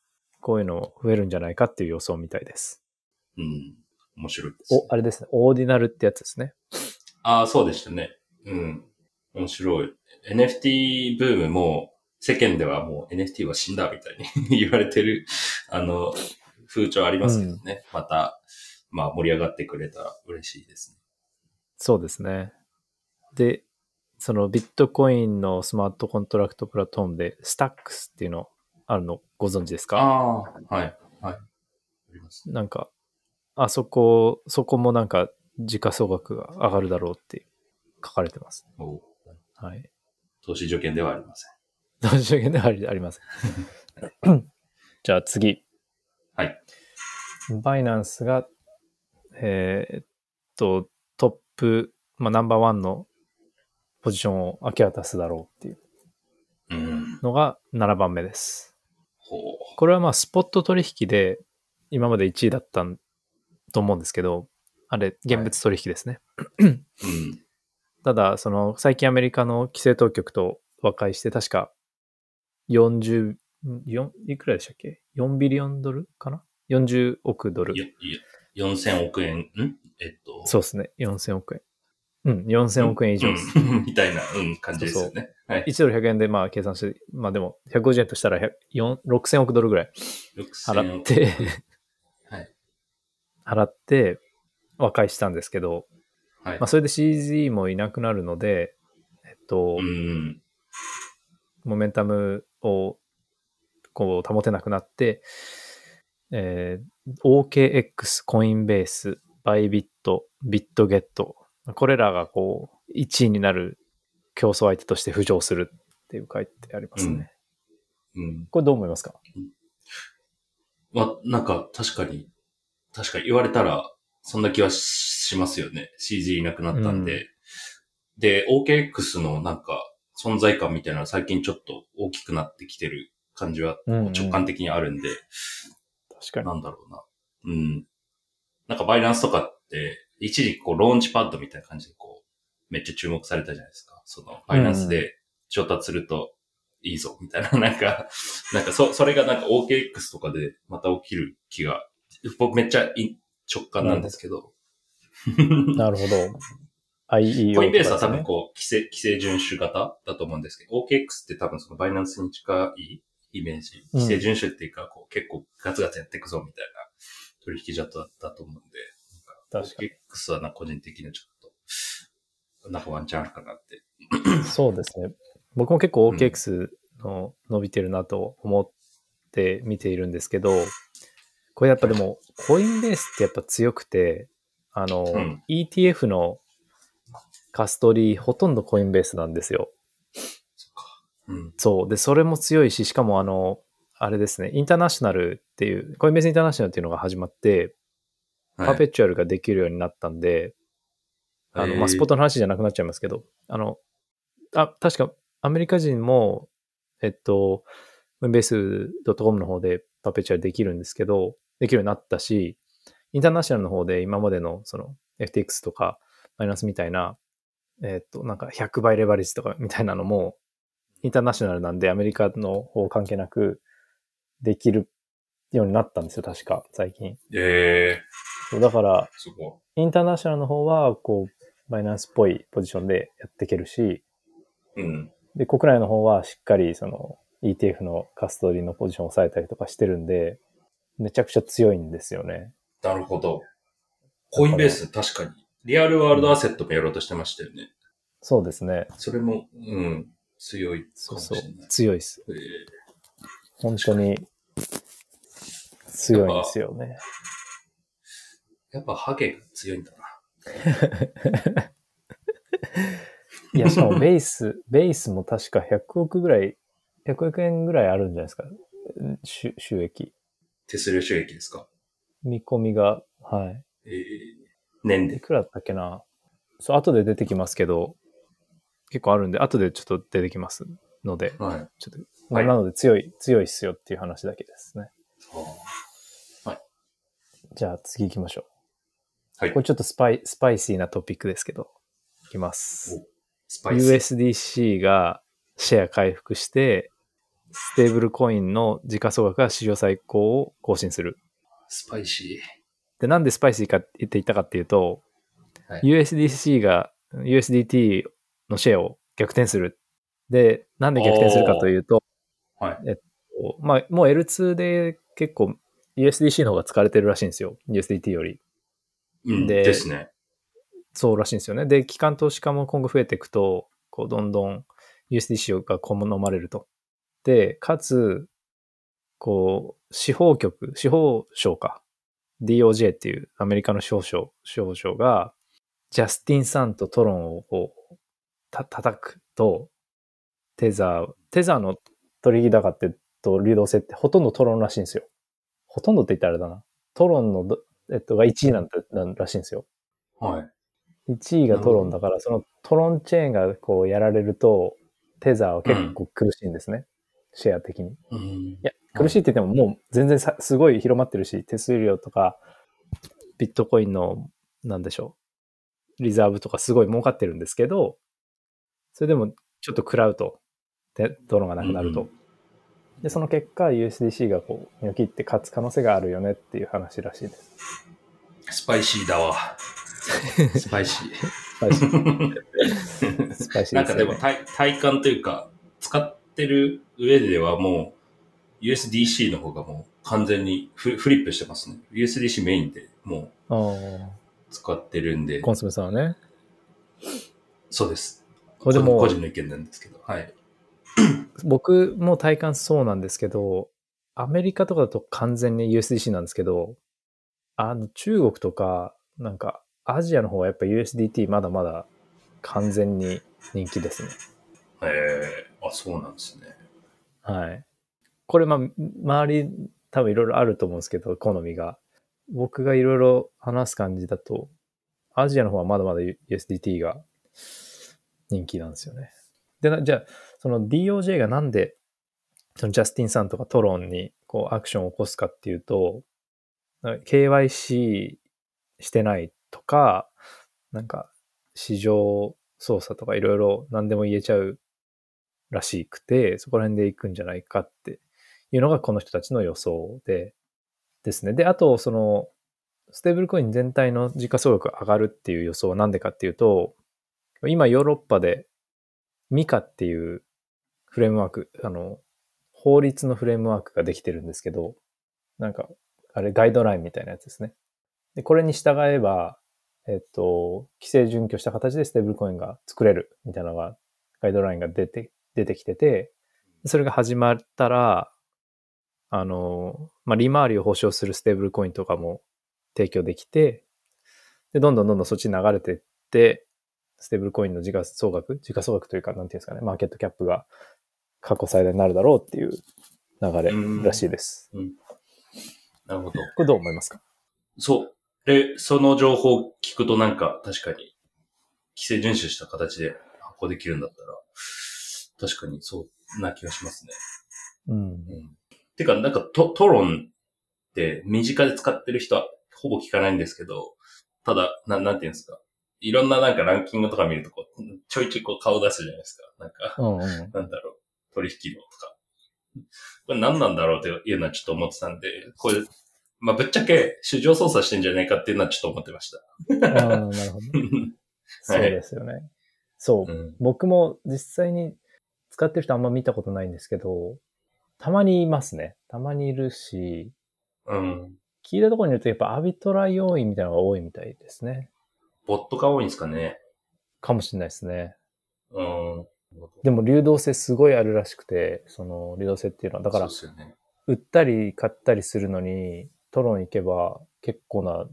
こういうの増えるんじゃないかっていう予想みたいです。ーうん。面白いです、お、あれですね。オーディナルってやつですね。ああ、そうでしたね。うん。面白い。NFT ブームも、世間ではもう NFT は死んだみたいに 言われてる、あの、風潮ありますけどね。また、まあ盛り上がってくれたら嬉しいですね。そうですね。で、そのビットコインのスマートコントラクトプラットフォームで、スタックスっていうのあるのご存知ですか？ああ、はい、はい。なんか、あそこ、そこもなんか時価総額が上がるだろうって書かれてます。おうはい。投資助言ではありません。どうしようもないでは ありません。じゃあ次。はい。バイナンスが、えーっと、トップ、まあ、ナンバーワンのポジションを明け渡すだろうっていううん。のが7番目です。これはまあ、スポット取引で今まで1位だったんと思うんですけど、あれ、現物取引ですね。うん。ただ、その、最近アメリカの規制当局と和解して、確か、40、4いくらでしたっけ ?4 ビリオンドルかな ?40 億ドルい。や、いや、4000億円、ん？えっと。そうですね。4000億円。うん、4000億円以上です。うん みたいな、うん、感じですよね。はい。1ドル100円でまあ計算して、まあでも、150円としたら100 4 6000億ドルぐらい6000億払って、はい。払って和解したんですけど、はいまあ。それで CZ もいなくなるので、えっと、うん。モメンタムをこう保てなくなって、えー OKX、コインベース、バイビット、ビットゲット、これらがこう、1位になる競争相手として浮上するっていう書いてありますね。うん。これどう思いますか？まあ、なんか、確かに、確かに言われたら、そんな気はしますよね。CG いなくなったんで。で、OKX のなんか、存在感みたいな最近ちょっと大きくなってきてる感じはうんうん直感的にあるんで、確かに。なんだろうな。うん。なんかバイナンスとかって、一時期こうローンチパッドみたいな感じでこう、めっちゃ注目されたじゃないですか。その、バイナンスで調達するといいぞ、みたいな、なんか、なんかそ、それがなんか OKX とかでまた起きる気が、僕めっちゃい直感なんですけど。なるほど。IEO コインベースは多分こう、規制、規制遵守型だと思うんですけど、OKX って多分そのバイナンスに近いイメージ。規制遵守っていうか、こう結構ガツガツやっていくぞみたいな取引所だったと思うんで、確かに OKX はな、個人的にはちょっと、なんかワンチャンあるかなって。そうですね。僕も結構 OKX の伸びてるなと思って見ているんですけど、これやっぱでも、コインベースってやっぱ強くて、あの、うん ETF のカストリーほとんどコインベースなんですよ。うん。そう。で、それも強いし、しかもあの、あれですね、インターナショナルっていう、コインベースインターナショナルっていうのが始まって、パペはい、チュアルができるようになったんで、あの、まあ、スポットの話じゃなくなっちゃいますけど、あの、あ、確かアメリカ人も、えっと、コインベース .com の方でパペチュアルできるんですけど、できるようになったし、インターナショナルの方で今までのその FTX とかマイナスみたいな、えっと、なんか100倍レバレッジとかみたいなのも、インターナショナルなんでアメリカの方関係なくできるようになったんですよ、確か、最近。えそうだから、インターナショナルの方は、こう、バイナンスっぽいポジションでやっていけるし、い。うん。で、国内の方はしっかり、その、ETF のカストリーのポジションを抑えたりとかしてるんで、めちゃくちゃ強いんですよね。なるほど。コインベース、確かに。リアルワールドアセットもやろうとしてましたよね。そうですね。それも、うん、強いかそうそう。強いです。えー本当に強いんですよね。やっぱハゲが強いんだな。いや、しかもベース、ベースも確か100億ぐらい、100億円ぐらいあるんじゃないですか。収収益。手数料収益ですか？見込みが、はい。えー、年で。いくらだったっけなそう、後で出てきますけど、結構あるんで、後でちょっと出てきますので、はい。ちょっと、はいなので強い、強いっすよっていう話だけですね。じゃあ次行きましょう。はいこれちょっとスパイ、スパイシーなトピックですけど、いきます。スパイス。USDC がシェア回復して、ステーブルコインの時価総額が史上最高を更新する。スパイシで、なんでスパイシーかって言っていたかっていうと、はい USDC が USDT のシェアを逆転する。で、なんで逆転するかというと、ー。はい。まあ、もう L2 で結構 USDC の方が使われてるらしいんですよ。USDT より。うん。でですね。そうらしいんですよね。で、機関投資家も今後増えていくと、こう、どんどん USDC が好まれると。で、かつ、こう、司法局、司法省か。DOJ っていうアメリカの司法省、司法省が、ジャスティン・サンとトロンをこう、た、叩くと、テザー、テザーの取引高ってと流動性ってほとんどトロンらしいんですよ。ほとんどって言ったらあれだな。トロンのど、えっと、が1位なんて、なんらしいんですよ。はい。1位がトロンだから、そのトロンチェーンがこうやられると、テザーは結構苦しいんですね。シェア的に。いうん。や、苦しいって言ってももう全然さすごい広まってるし、手数料とか、ビットコインの、なんでしょう、リザーブとかすごい儲かってるんですけど、それでもちょっと食らうと、でトロンがなくなると。うんで、その結果、USDC がこう、ニョキって勝つ可能性があるよねっていう話らしいです。スパイシーだわ。スパイシー。スパイシー。スパイシーなんかでも体体感というか、使ってる上ではもう USDC の方がもう完全にフフリップしてますね。USDC メインでもうあ使ってるんであ、、コンソメさんはね。そうです。これでも個人の意見なんですけど、はい。僕も体感そうなんですけど、アメリカとかだと完全に USDC なんですけど、あの中国とか、なんかアジアの方はやっぱ USDT まだまだ完全に人気ですね。えー、あ、そうなんですね。はい。これまあ、周り多分いろいろあると思うんですけど、好みが。僕がいろいろ話す感じだと、アジアの方はまだまだ USDT が人気なんですよね。で、なじゃあ、その DOJ がなんで、そのジャスティンさんとかトロンにこうアクションを起こすかっていうと、KYC してないとか、なんか市場操作とかいろいろ何でも言えちゃうらしくて、そこら辺で行くんじゃないかっていうのがこの人たちの予想で、ですね。で、あと、その、ステーブルコイン全体の時価総額が上がるっていう予想はなんでかっていうと、今ヨーロッパでミカっていうフレームワーク、あの、法律のフレームワークができてるんですけど、なんか、あれガイドラインみたいなやつですね。で、これに従えば、えっと、規制準拠した形でステーブルコインが作れるみたいなのが、ガイドラインが出て、出てきてて、それが始まったら、あの、まあ、利回りを保証するステーブルコインとかも提供できて、で、どんどんどんどんそっちに流れてって、ステーブルコインの時価総額時価総額というか、なんていうんですかね、 market cap が過去最大になるだろうっていう流れらしいです。なるほど。これどう思いますか？そう。で、その情報を聞くとなんか確かに、規制遵守した形で発行できるんだったら、確かにそうな気がしますね。うん。うん。てか、なんかトトロンって身近で使ってる人はほぼ聞かないんですけど、ただ、ななんていうんですか？いろんななんかランキングとか見るとこう、ちょいちょいこう顔出すじゃないですか。なんか、うんうん。なんだろう、取引量とか。これ何なんだろうっていうのはちょっと思ってたんで、これ、まあ、ぶっちゃけ市場操作してんじゃないかっていうのはちょっと思ってました。ああ、なるほど。そうですよね。そう。うん、僕も実際に使ってる人あんま見たことないんですけど、たまにいますね。たまにいるし、うん。聞いたところによるとやっぱアビトラ要因みたいなのが多いみたいですね。ボットが多いんですかね。かもしれないですね。うん。でも流動性すごいあるらしくて、その流動性っていうのは、だからね。売ったり買ったりするのに、トロン行けば結構な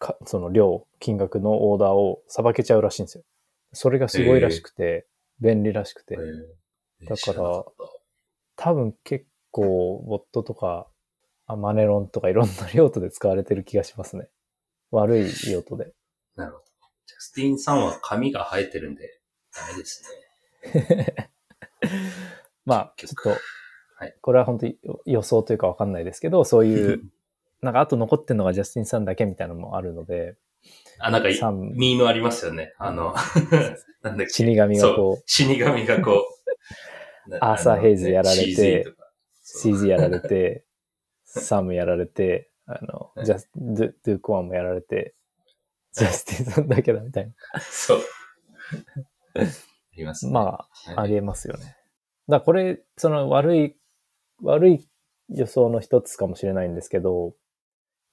かその量、金額のオーダーをさばけちゃうらしいんですよ。それがすごいらしくて、便利らしくて。えーだから多分結構、ボットとか、あマネロンとかいろんな用途で使われてる気がしますね。悪い用途で。たなるほど。ジャスティンさんは髪が生えてるんで、ダメですね。まあ、ちょっと、はい。これは本当に予想というかわかんないですけど、そういう、なんかあと残ってんのがジャスティンさんだけみたいなのもあるので、あ、なんかミームありますよね。あの、なんだっけ。死神がこう、死神がこう、な アーサーヘイズやられて CZ やられて、サムやられて、あの、はい。ジャスドゥ、ドゥコアンもやられて、ジャスティンさんだけだみたいそう。ありますな。ね。まはいあ、ありえますよね。だこれ、その悪い、悪い予想の一つかもしれないんですけど、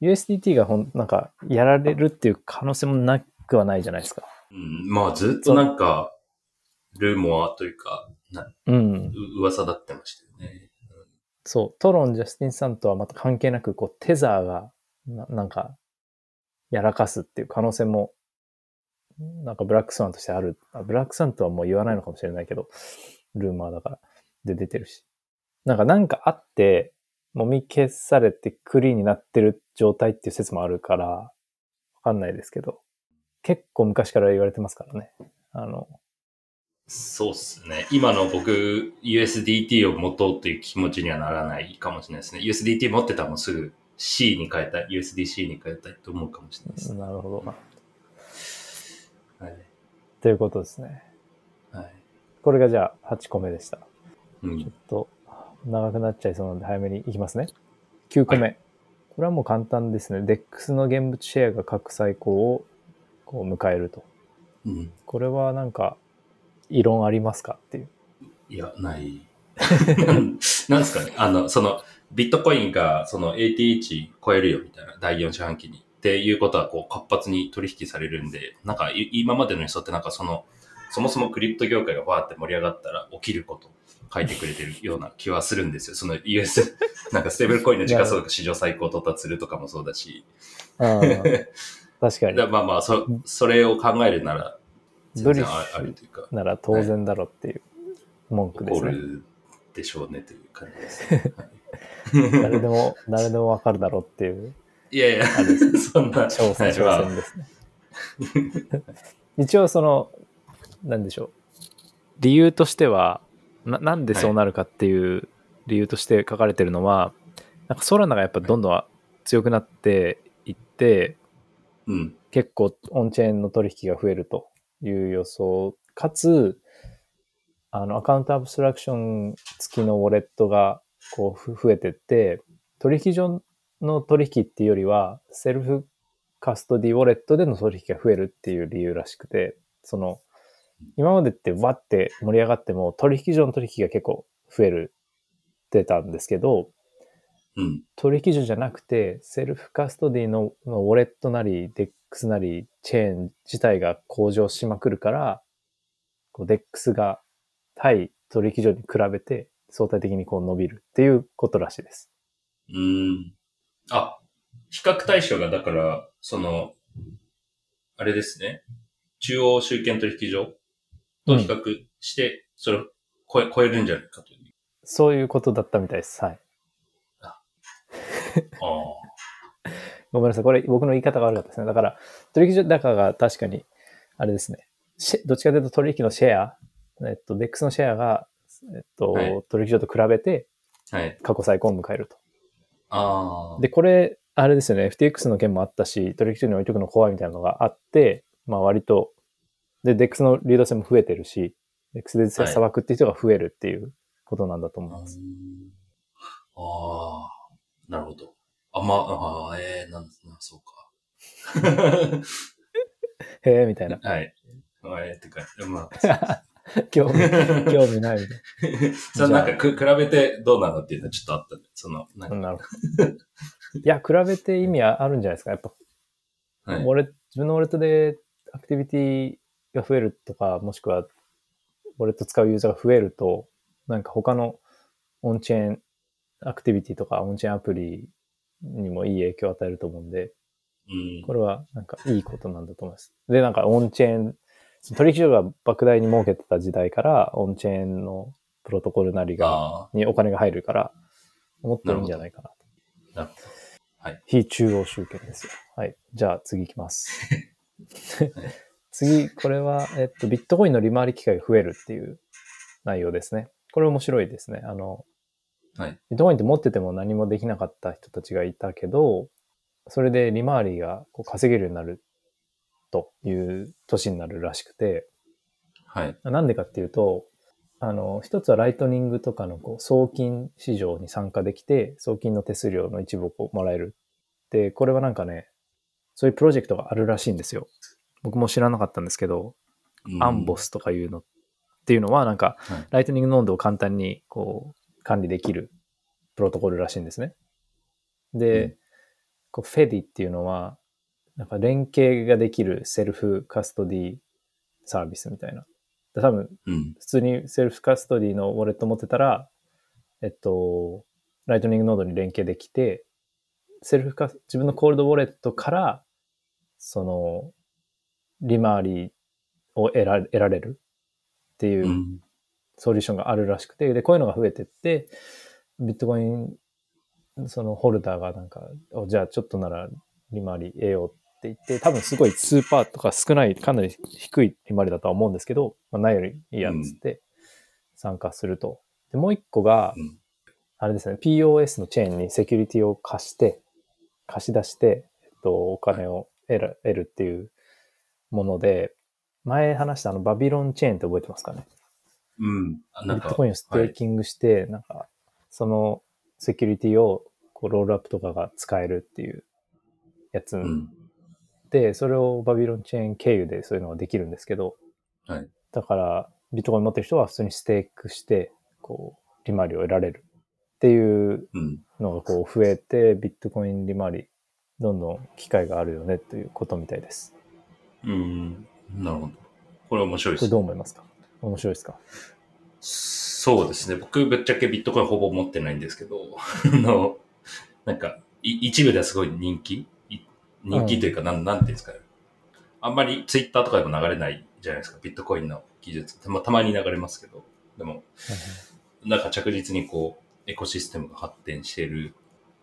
USDT がほん、なんか、やられるっていう可能性もなくはないじゃないですか。うん、まあずっとなんか、ルーモアというか、なうん。う噂だってましたよね。そう、トロン、ジャスティンさんとはまた関係なく、こう、テザーがな、なんか、やらかすっていう可能性も、なんかブラックスワンとしてある。あブラックスワンとはもう言わないのかもしれないけど、ルーマーだから、で出てるし。なんかなんかあって、もみ消されてクリーンになってる状態っていう説もあるから、わかんないですけど、結構昔から言われてますからね。あの、そうっすね。今の僕、USDT を持とうという気持ちにはならないかもしれないですね。USDT 持ってたらもうすぐ C に変えたい、USDC に変えたいと思うかもしれないです。なるほどな。はい。ということですね。はい。これがじゃあ8個目でした。うんちょっと長くなっちゃいそうなので早めにいきますね。9個目。はこれはもう簡単ですね。DEX の現物シェアが各最高をこう迎えると。うん。これはなんか、異論ありますかっていう。いや、ない。なんですかね。あの、その、ビットコインがその ATH 超えるよみたいな、第4四半期に。っていうことは、こう、活発に取引されるんで、なんか、い今までの予想ってなんかその、そもそもクリプト業界がわーって盛り上がったら起きること書いてくれてるような気はするんですよ。その US、なんかステーブルコインの時価総額史上最高到達するとかもそうだし。確かに。だまあまあ、そ、それを考えるなら、ブリああるというか、なら当然だろっていう文句ですね。起こるでしょうねという感じです、ね。はい 誰でも、誰でもわかるだろうっていういやいや、そんな、挑戦、ですね。一応その、なんでしょう。理由としては、ななんでそうなるかっていう理由として書かれてるのは、なんかソラナがやっぱどんどん強くなっていって、うん。結構オンチェーンの取引が増えるという予想、かつ、あの、アカウントアブストラクション付きのウォレットがこうふ増えてって、取引所の取引っていうよりは、セルフカストディウォレットでの取引が増えるっていう理由らしくて、その、今までってわって盛り上がっても取引所の取引が結構増えるってたんですけど、うん。取引所じゃなくて、セルフカストディののウォレットなり、DEX なり、チェーン自体が向上しまくるから、こう DEX が対取引所に比べて相対的にこう伸びるっていうことらしいです。うーん。あ、比較対象がだから、その、あれですね。中央集権取引所と比較して、それを超え超えるんじゃないかという。そういうことだったみたいです。はい。あ あ。ごめんなさい。これ僕の言い方が悪かったですね。だから、取引所高が確かに、あれですね。どっちかというと取引のシェア、えっと、DEX のシェアが、えっと、はい取引所と比べてはい。過去最高を迎えると。ああ。で、これ、あれですよね、FTX の件もあったし、取引所に置いとくの怖いみたいなのがあって、まあ割と、で、DEX のリード性も増えてるし、DEX ではい裁くっていう人が増えるっていうことなんだと思います。ああ、なるほど。あ、まあ、あーええなんですな、そうか。へえ、みたいな。はい。ええってか、まあ、興味、興味ないみたいそのなんかく比べてどうなのっていうのはちょっとあったね。その、なんかな。なるほど。いや、比べて意味あるんじゃないですか。やっぱ、はいウォレ自分のウォレットでアクティビティが増えるとか、もしくは、ウォレット使うユーザーが増えると、なんか他のオンチェーンアクティビティとかオンチェーンアプリにもいい影響を与えると思うんで、うん。これはなんかいいことなんだと思います。で、なんかオンチェーン、取引所が莫大に儲けてた時代から、オンチェーンのプロトコルなりが、あにお金が入るから、もっといいんじゃないかなと。あ、なるほど。非中央集権ですよ。はい。じゃあ次行きます。次、これは、えっと、ビットコインの利回り機会が増えるっていう内容ですね。これ面白いですね。あの、はい。ビットコインって持ってても何もできなかった人たちがいたけど、それで利回りがこう稼げるようになるという年になるらしくて、はい。なんでかっていうと、あの、一つはライトニングとかのこう送金市場に参加できて、送金の手数料の一部をもらえる。で、これはなんかね、そういうプロジェクトがあるらしいんですよ。僕も知らなかったんですけど、うんアンボ。スとかいうのっていうのはなんか、はい。ライトニングノードを簡単にこう管理できるプロトコルらしいんですね。で、うんこうフェディっていうのは、なんか連携ができる self-custody サービスみたいな。で多分、うん。普通に self-custody のウォレット持ってたら、えっと、ライトニングノードに連携できて、セルフカス、自分のコールドウォレットから、その、利回りを得ら得られるっていううんソリューションがあるらしくて、で、こういうのが増えてって、ビットコイン、そのホルダーがなんか、おじゃあちょっとなら利回り得ようって言って、多分すごいスーパーとか少ない、かなり低い利回りだとは思うんですけど、まあ、ないよりいいやっつって参加すると。で、もう一個が、うんあれですね、POS のチェーンにセキュリティを貸して、貸し出して、えっと、お金を得る得るっていうもので、前話したあのバビロンチェーンって覚えてますかね？うん。あなんか、ビットコインをステーキングして、なんか、そのセキュリティをこうロールアップとかが使えるっていうやつ。で、それをバビロンチェーン経由でそういうのができるんですけど、はい。だから、ビットコイン持ってる人は普通にステークして、こう、利回りを得られるっていううん。のがこう増えて、ビットコイン利回り、どんどん機会があるよねということみたいです。うん。なるほど。これ面白いでこれすね。どう思いますか？面白いですか？そうですね。僕、ぶっちゃけビットコインほぼ持ってないんですけど、あの、なんか、い一部ではすごい人気い人気というか、なん、なんていうんですかね。あんまりツイッターとかでも流れないじゃないですか。ビットコインの技術。たまたまに流れますけど。でも、なんか着実にこう、エコシステムが発展している。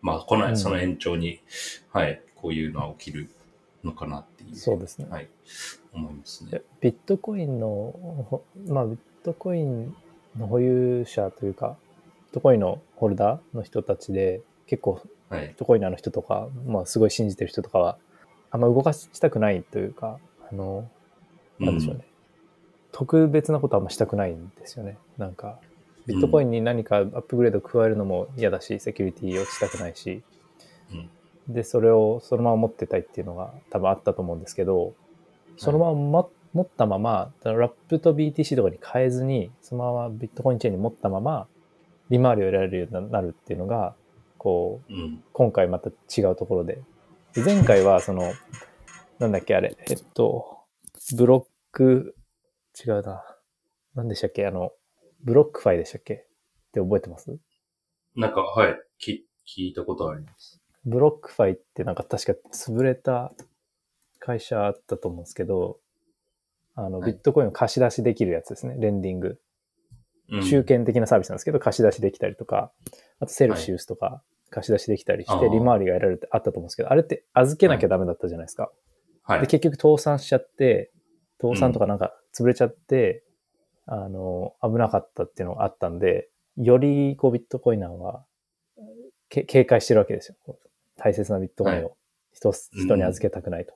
まあ、この、うんその延長に、はい、こういうのは起きるのかなっていう。そうですね。はい、思いますねで。ビットコインの、ほまあ、ビットコインの保有者というか、ビットコインのホルダーの人たちで、結構、はいビッ。トコイナーの人とか、まあ、すごい信じてる人とかは、あんま動かしたくないというか、あの、なんでしょうね。特別なことはあんましたくないんですよね。なんか、ビットコインに何かアップグレード加えるのも嫌だし、セキュリティをしたくないし、うんで、それをそのまま持ってたいっていうのが多分あったと思うんですけど、そのままま持ったまま、ラップと BTC とかに変えずに、そのままビットコインチェーンに持ったまま、利回りを得られるようになるっていうのが、こう、うん。今回また違うところで。で前回はその、なんだっけあれ、えっと、ブロック、違うな。なんでしたっけあの、ブロックファイでしたっけ？って覚えてます？なんか、はい。き聞いたことあります。ブロックファイってなんか確か潰れた会社あったと思うんですけど、あの、はいビットコインを貸し出しできるやつですね。 lending。うん集権的なサービスなんですけど、貸し出しできたりとか、あとセルシウスとか貸し出しできたりして、利回りが得られてあったと思うんですけど、あれって預けなきゃダメだったじゃないですか。で、はい。結局倒産しちゃって、倒産とかなんか潰れちゃって、あの、危なかったっていうのがあったんで、よりこうビットコイナーはけ警戒してるわけですよ。大切なビットコインはを人,、人に預けたくないと。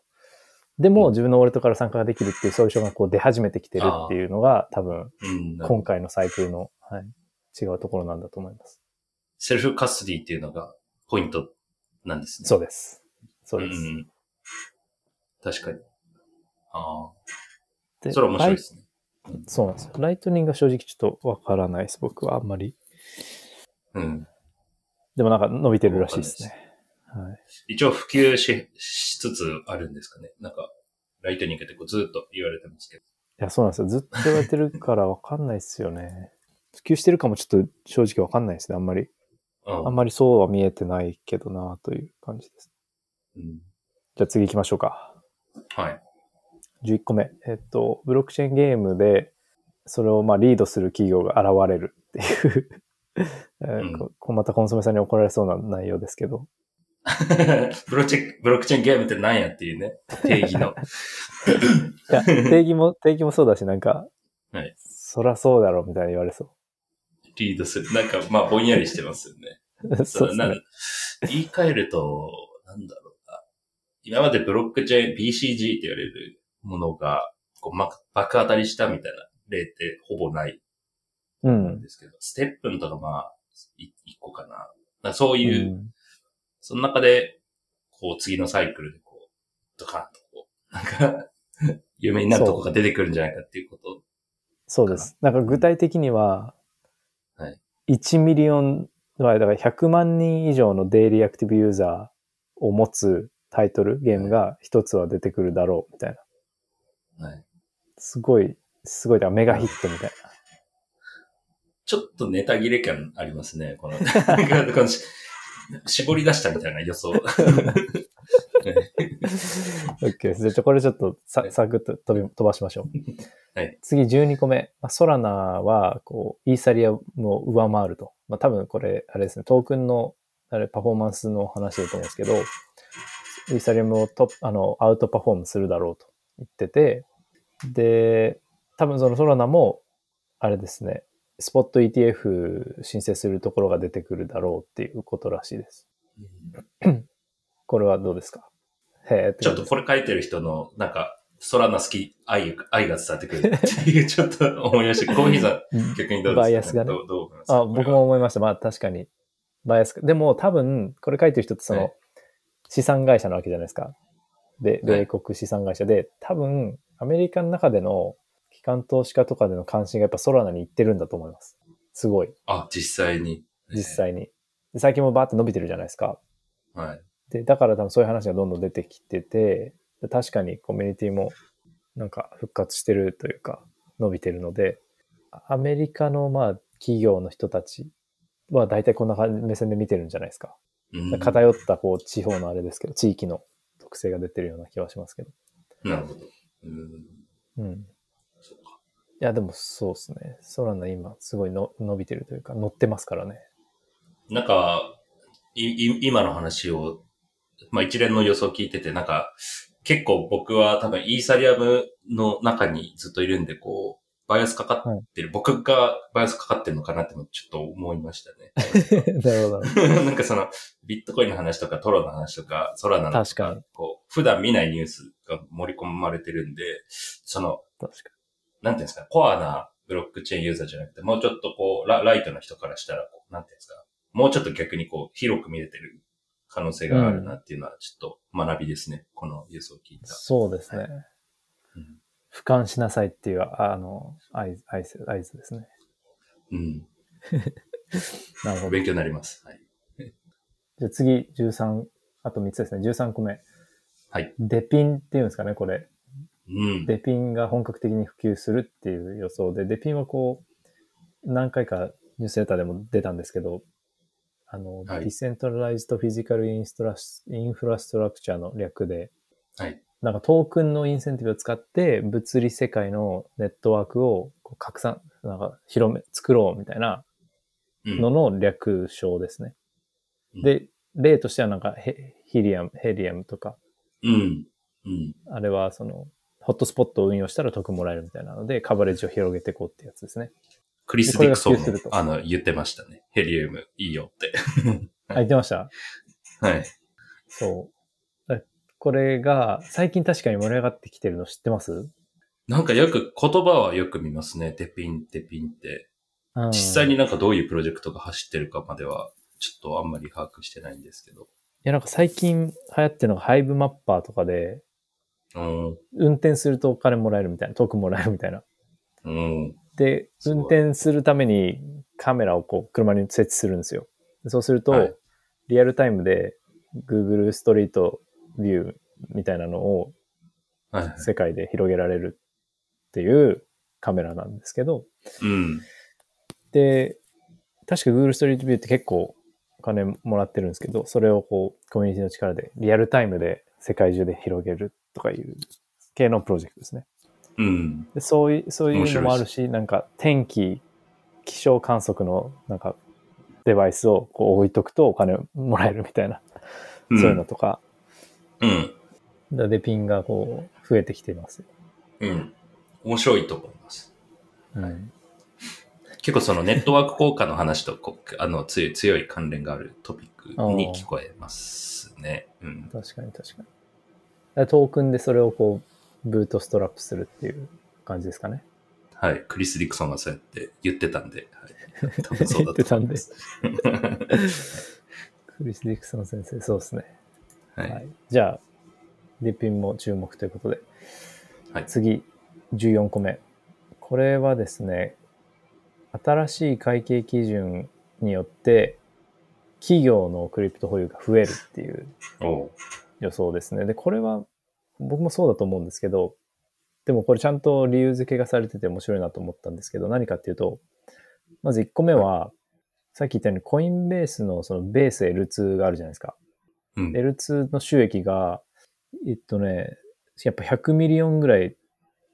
でも自分のウォレットから参加ができるっていうソリューションがこう出始めてきてるっていうのが多分うん、今回のサイクルの、はい、違うところなんだと思います。セルフカストディっていうのがポイントなんですね。そうです。そうです。んん確かに。あであ。それは面白いですね。そうなんですよ。ライトニングが正直ちょっとわからないです、僕はあんまり。うん。でもなんか伸びてるらしいですね。はい。一応普及ししつつあるんですかね。なんか、ライトニングってこうずっと言われてますけど。いや、そうなんですよ。ずっと言われてるからわかんないですよね。普及してるかもちょっと正直わかんないですね、あんまり。うんあんまりそうは見えてないけどなという感じです。うんじゃあ次行きましょうか。はい。11個目。えっと、ブロックチェーンゲームで、それをまあリードする企業が現れるっていう、えーうんまたコンソメさんに怒られそうな内容ですけど。ブロックチェーン、ブロックチェーンゲームって何やっていうね、定義の。いや、定義も、定義もそうだし、なんか、はいそらそうだろ、みたいに言われそリードする。なんか、まあ、ぼんやりしてますよね。う。そうですなね。言い換えると、なんだろうな。今までブロックチェーン、BCG って言われるものが、こう、ま、爆当たりしたみたいな例ってほぼないうんん。ですけど、ステップンとかまあ、い一個かな。だからそうういう、んその中で、こう、次のサイクルでこう、ドカンとこう、なんか、有名になるとこが出てくるんじゃないかっていうこと。そうです。なんか具体的には、はい1 million、だから100万人以上の daily active user を持つタイトル、ゲームが一つは出てくるだろう、みたいな。はい。すごい、すごい、だからメガヒットみたいちょっとネタ切れ感ありますね、この、絞り出したみたいな予想。な。OK です。じゃあ、これちょっとさはいサクッと飛び飛ばしましょう。はい。次12個目。まあ、ソラナは、こう、イーサリアムを上回ると。まあ、多分これ、あれですね、トークンの、あれ、パフォーマンスの話だと思うんですけど、イーサリアムをトあの、アウトパフォームするだろうと言ってて、で、多分そのソラナも、あれですね、スポット ETF 申請するところが出てくるだろうっていうことらしいです。これはどうですか？ちょっとこれ書いてる人の、なんか、ソラナ好き愛、愛が伝わってくるっていう、ちょっと思いました。コーヒーさん、逆にどうですか、バイアスがねどうあ、僕も。思いました。まあ確かに。バイアスか。でも多分、これ書いてる人ってその、はい資産会社なわけじゃないですか。で、はい米国資産会社で、多分、アメリカの中での機関投資家とかでの関心がやっぱソラナに行ってるんだと思います。すごい。あ、実際に。実際に。で最近もバーって伸びてるじゃないですか。はい。で、だから多分そういう話がどんどん出てきてて、で確かにコミュニティもなんか復活してるというか、伸びてるので、アメリカのまあ企業の人たちは大体こんな感じ目線で見てるんじゃないですか。うん偏ったこう地方のあれですけど、地域の特性が出てるような気はしますけど。なるほど。うん。うん。そうか。いや、でもそうですね。ソラナ今すごいの伸びてるというか、乗ってますからね。なんか、い、い今の話を、まあ一連の予想聞いてて、なんか、結構僕は多分イーサリアムの中にずっといるんで、こう、バイアスかかってる、僕がバイアスかかってるのかなってのちょっと思いましたね。なるほど。なんかその、ビットコインの話とか、トロの話とか、ソラナのと確かにこう、普段見ないニュースが盛り込まれてるんで、その、なんていうんですか、コアなブロックチェーンユーザーじゃなくて、もうちょっとこう、ラライトな人からしたら、こうなんていうんですか、もうちょっと逆にこう、広く見れてる可能性があるなっていうのは、ちょっと学びですね。この予想を聞いに。た。そうですね。うん俯瞰しなさいっていう、あの、合図、合図合図ですね。うん。なるほど。勉強になります。はい。じゃあ次、13、あと3つですね。13個目。はい。 DePIN っていうんですかね、これ。うん。 DePIN が本格的に普及するっていう予想で、 DePIN はこう、何回かニュースレターでも出たんですけど、あの、はい Decentralized Physical Instra Infrastructure の略で、はい。なんかトークンのインセンティブを使って物理世界のネットワークを拡散、なんか広め、作ろうみたいなうん。のの略称ですね。うんで、例としてはなんかヘヒリアム、ヘリアムとか、うん。うん。あれはその、ホットスポットを運用したら得もらえるみたいなので、カバレッジを広げていこうってやつですね。クリス・ディクソンあの、言ってましたね。ヘリウムいいよって。あ、言ってました？はい。そう。えこれが、最近確かに盛り上がってきてるの知ってます？なんかよく、言葉はよく見ますね。デピン、デピンって。うん実際になんかどういうプロジェクトが走ってるかまでは、ちょっとあんまり把握してないんですけど。いや、なんか最近流行ってるのがハイブマッパーとかで、うん。運転するとお金もらえるみたいな、トークンもらえるみたいな。うん。で、運転するためにカメラをこう車に設置するんですよ。でそうすると、はいリアルタイムで Google ストリートビューみたいなのを。世界で広げられるっていうカメラなんですけど、うん。で、確か Google ストリートビューって結構お金もらってるんですけど、それをこう、コミュニティの力でリアルタイムで世界中で広げるとかいう系のプロジェクトですね。うん。でそういう、そういうのもあ面るし、なんか天気、気象観測のなんかデバイスをこう置いとくとお金もらえるみたいな、うんそういうのとか、うん。だデピンがこう、増えてきています。うん。面白いと思います。うん。結構そのネットワーク効果の話とこうあの強い強い関連があるトピックに聞こえますね。うん。確かに確かに。トークンでそれをこう、ブートストラップするっていう感じですかね。はい。クリス・ディクソンがそうやって言ってたんで、はい、多分そうだと思います。クリス・ディクソン先生、そうですね。はい。はい。じゃあ、デピンも注目ということで。はい次、14個目。これはですね、新しい会計基準によって、企業のクリプト保有が増えるっていう 予想ですね。で、これは僕もそうだと思うんですけど、でもこれちゃんと理由付けがされてて面白いなと思ったんですけど、何かっていうと、まず1個目は、さっき言ったようにコインベースのそのベース L2 があるじゃないですか。うん。L2 の収益が、えっとね、やっぱ100 million ぐらい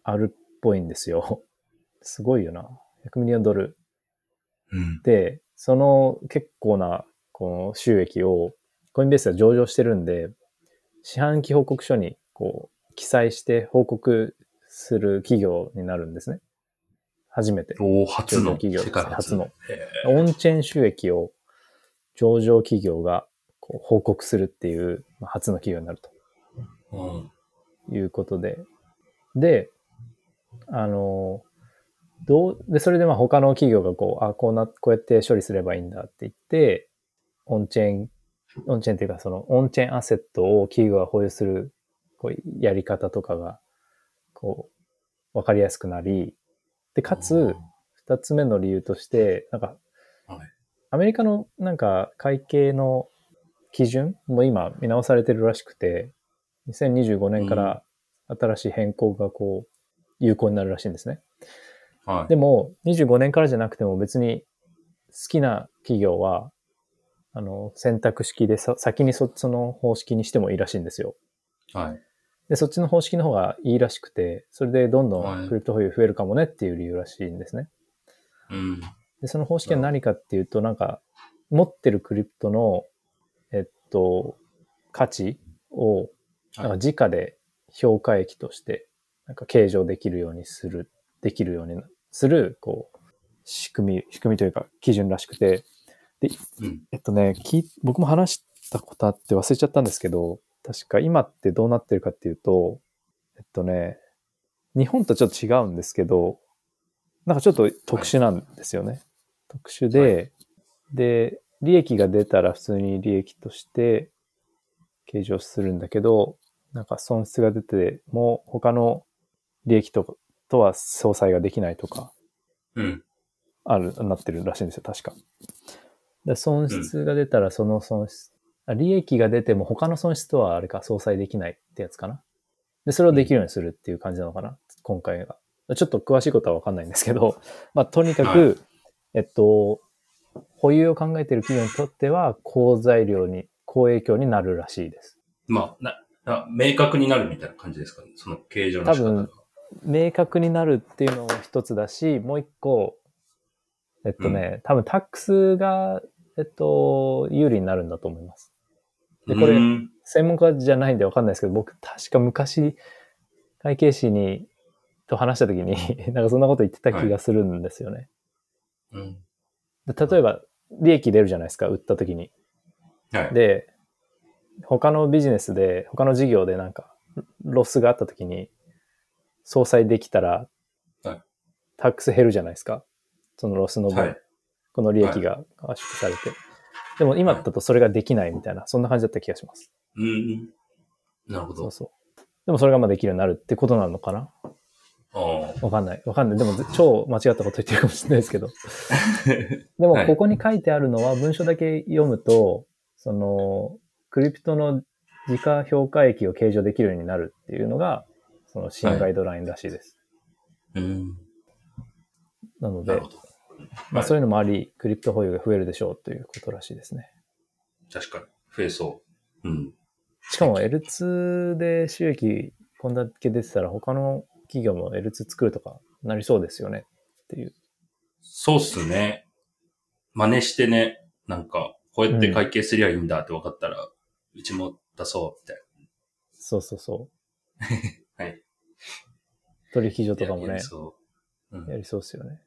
あるっぽいんですよ。すごいよな。100 million ドル。うん。で、その結構なこの収益をコインベースが上場してるんで、四半期報告書にこう記載して報告する企業になるんですね。初めて。おお初の、企業世界初の。へオンチェーン収益を上場企業がこう報告するっていう、まあ初の企業になると。ーうん。いうことで。で、あの、どう、で、それでまあ他の企業がこう、あ、こうな、こうやって処理すればいいんだって言って、オンチェーン、オンチェーンっていうかその、オンチェーンアセットを企業が保有する、こう、やり方とかが、こう、わかりやすくなり、で、かつ、二つ目の理由として、なんかはい、アメリカのなんか会計の基準も今見直されてるらしくて、2025年から新しい変更がこう、有効になるらしいんですね。はい。でも、25年からじゃなくても別に好きな企業は、あの、選択式でさ先にそその方式にしてもいいらしいんですよ。はい。で、そっちの方式の方がいいらしくて、それでどんどはいんクリプト保有増えるかもねっていう理由らしいんですね。うん。で、その方式は何かっていうと、なんか、持ってるクリプトの、えっと、価値を、なんか直で評価益として、なんか計上できるようにする、できるようにする、こう、仕組み、仕組みというか、基準らしくて、で、うん。えっとね、聞い僕も話したことあって忘れちゃったんですけど、確か今ってどうなってるかっていうと、えっとね、日本とちょっと違うんですけど、なんかちょっと特殊なんですよね。特殊で、で、利益が出たら普通に利益として計上するんだけど、なんか損失が出ても他の利益ととは相殺ができないとか、うん。ある、なってるらしいんですよ、確か。で損失が出たらその損失、あ利益が出ても他の損失とはあれか、相殺できないってやつかな。で、それをできるようにするっていう感じなのかな、今回が。ちょっと詳しいことはわかんないんですけど、まあ、とにかく、はえっと、保有を考えている企業にとっては、好材料に、好影響になるらしいです。まあ、な、な明確になるみたいな感じですかね。その形状の仕方が。多分明確になるっていうのも一つだし、もう一個、えっとね、多分タックスが、えっと、有利になるんだと思います。で、これう、ん専門家じゃないんでわかんないですけど、僕確か昔、会計士に、と話した時に、なんかそんなこと言ってた気がするんですよね。うん。で例えば、利益出るじゃないですか、売った時に。はい。で、他のビジネスで、他の事業でなんか、ロスがあった時に、相殺できたらはい、 tax 減るじゃないですか。そのロスの分、はいこの利益が圧縮されて。でも今だとそれができないみたいな、そんな感じだった気がします。うん。なるほど。そうそう。でもそれがまあできるようになるってことなのかな？ああ。わかんない。わかんない。でも超間違ったこと言ってるかもしれないですけど。でもはいここに書いてあるのは文章だけ読むと、その、クリプトの時価評価益を計上できるようになるっていうのが、その新ガイドラインらしいです。うん。なのでなるほ、ど。まあはいそういうのもあり、クリプト保有が増えるでしょうということらしいですね。確かに。増えそう。うん。しかも L2 で収益こんだけ出てたら他の企業も L2 作るとかなりそうですよねっていう。そうっすね。真似してね、なんか、こうやって会計すりゃいいんだって分かったら、うちも出そう、みたいそうそうそう。はい。取引所とかな。もねやり、そう。うんやりそうですよね。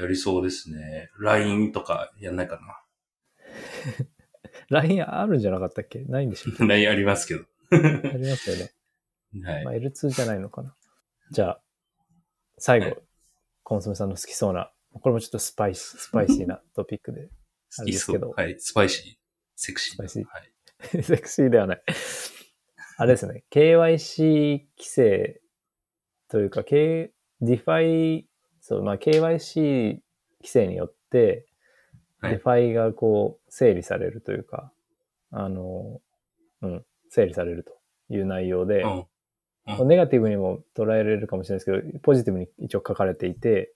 やりそうですね。LINE とかやんないか LINE あるんじゃなかったっけ？ないんでしょ な。LINE ありますけど。ありますよね。はい。まあ、L2 じゃないのかな。じゃあ、最後はい、コンソメさんの好きそうな、これもちょっとスパイス、スパイシーなトピックで、あ好きそう。れですけどはい。スパイシー。セクシー。スパイシーはい。セクシーではない。あれですね、KYC 規制というか、K、DeFi、そう、まあ KYC 規制によって、はい。DeFi がこう、整理されるというか、あの、うん、整理されるという内容で、うん。ネガティブにも捉えられるかもしれないですけど、ポジティブに一応書かれていて、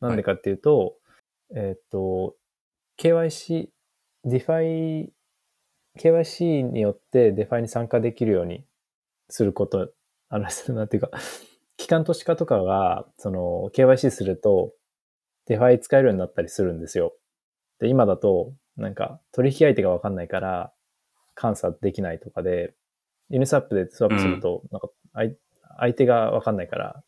なんでかっていうと、えーっと、KYC、DeFi、KYC によって DeFi に参加できるようにすること、あの、なんていうか、機関投資家とかが、その、KYC すると、DeFi 使えるようになったりするんですよ。で、今だと、なんか、取引相手がわかんないから、監査できないとかで、ユニスワップでスワップすると、なんか、相相手がわかんないから、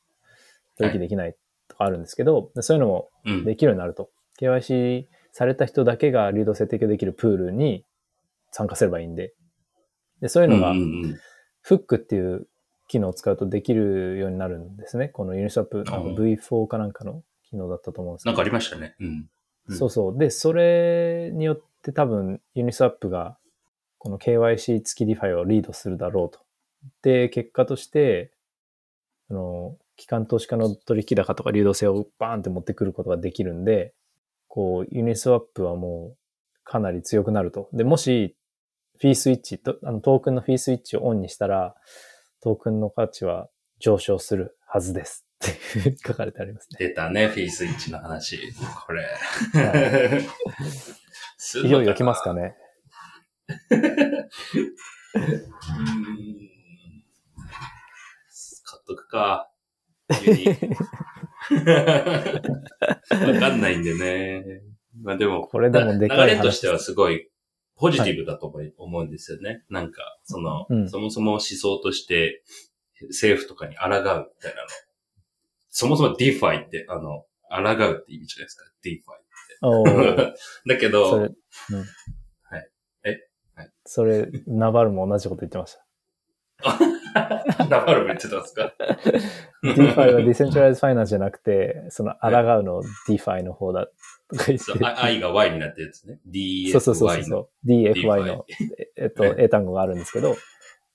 取引できないとかあるんですけど、でそういうのもうん。できるようになると。KYC された人だけが流動性提供できるプールに参加すればいいんで。で、そういうのが、フックっていう機能を使うとできるようになるんですね。このユニスワップ、なんかうん V4 かなんかの機能だったと思うんですけど。なんかありましたね。うん。うんそうそう。で、それによって多分ユニスワップがこの KYC 付き DeFi をリードするだろうと。で、結果として、あの、機関投資家の取引高とか流動性をバーンって持ってくることができるんで、こう、ユニスワップはもうかなり強くなると。で、もし、フィースイッチと、あの、トークンのフィースイッチをオンにしたら、トークンの価値は上昇するはずです。って書かれてありますね。出たね、フィースイッチの話。これ。はい いよいよ来ますかね。うーん買っとくか。わかんないんでね。まあでも、これでもでかい流れとしてはすごいポジティブだと思うんですよね。なんか、その、うんそもそも思想として政府とかに抗うみたいなの。そもそも DeFi って、あの、抗うって意味じゃないですか。DeFi。おー だけそどれ、、うん。はい。え？はいそれ、ナバルも同じこと言ってました。ナバルも言ってたんですか？DeFi はディセントライズファイナンスじゃなくて、その抗うの DeFi の方だとか言って。I が Y になってるやつね。そうそうそう DFY の。そう DFY の、ええっと、はい英単語があるんですけど、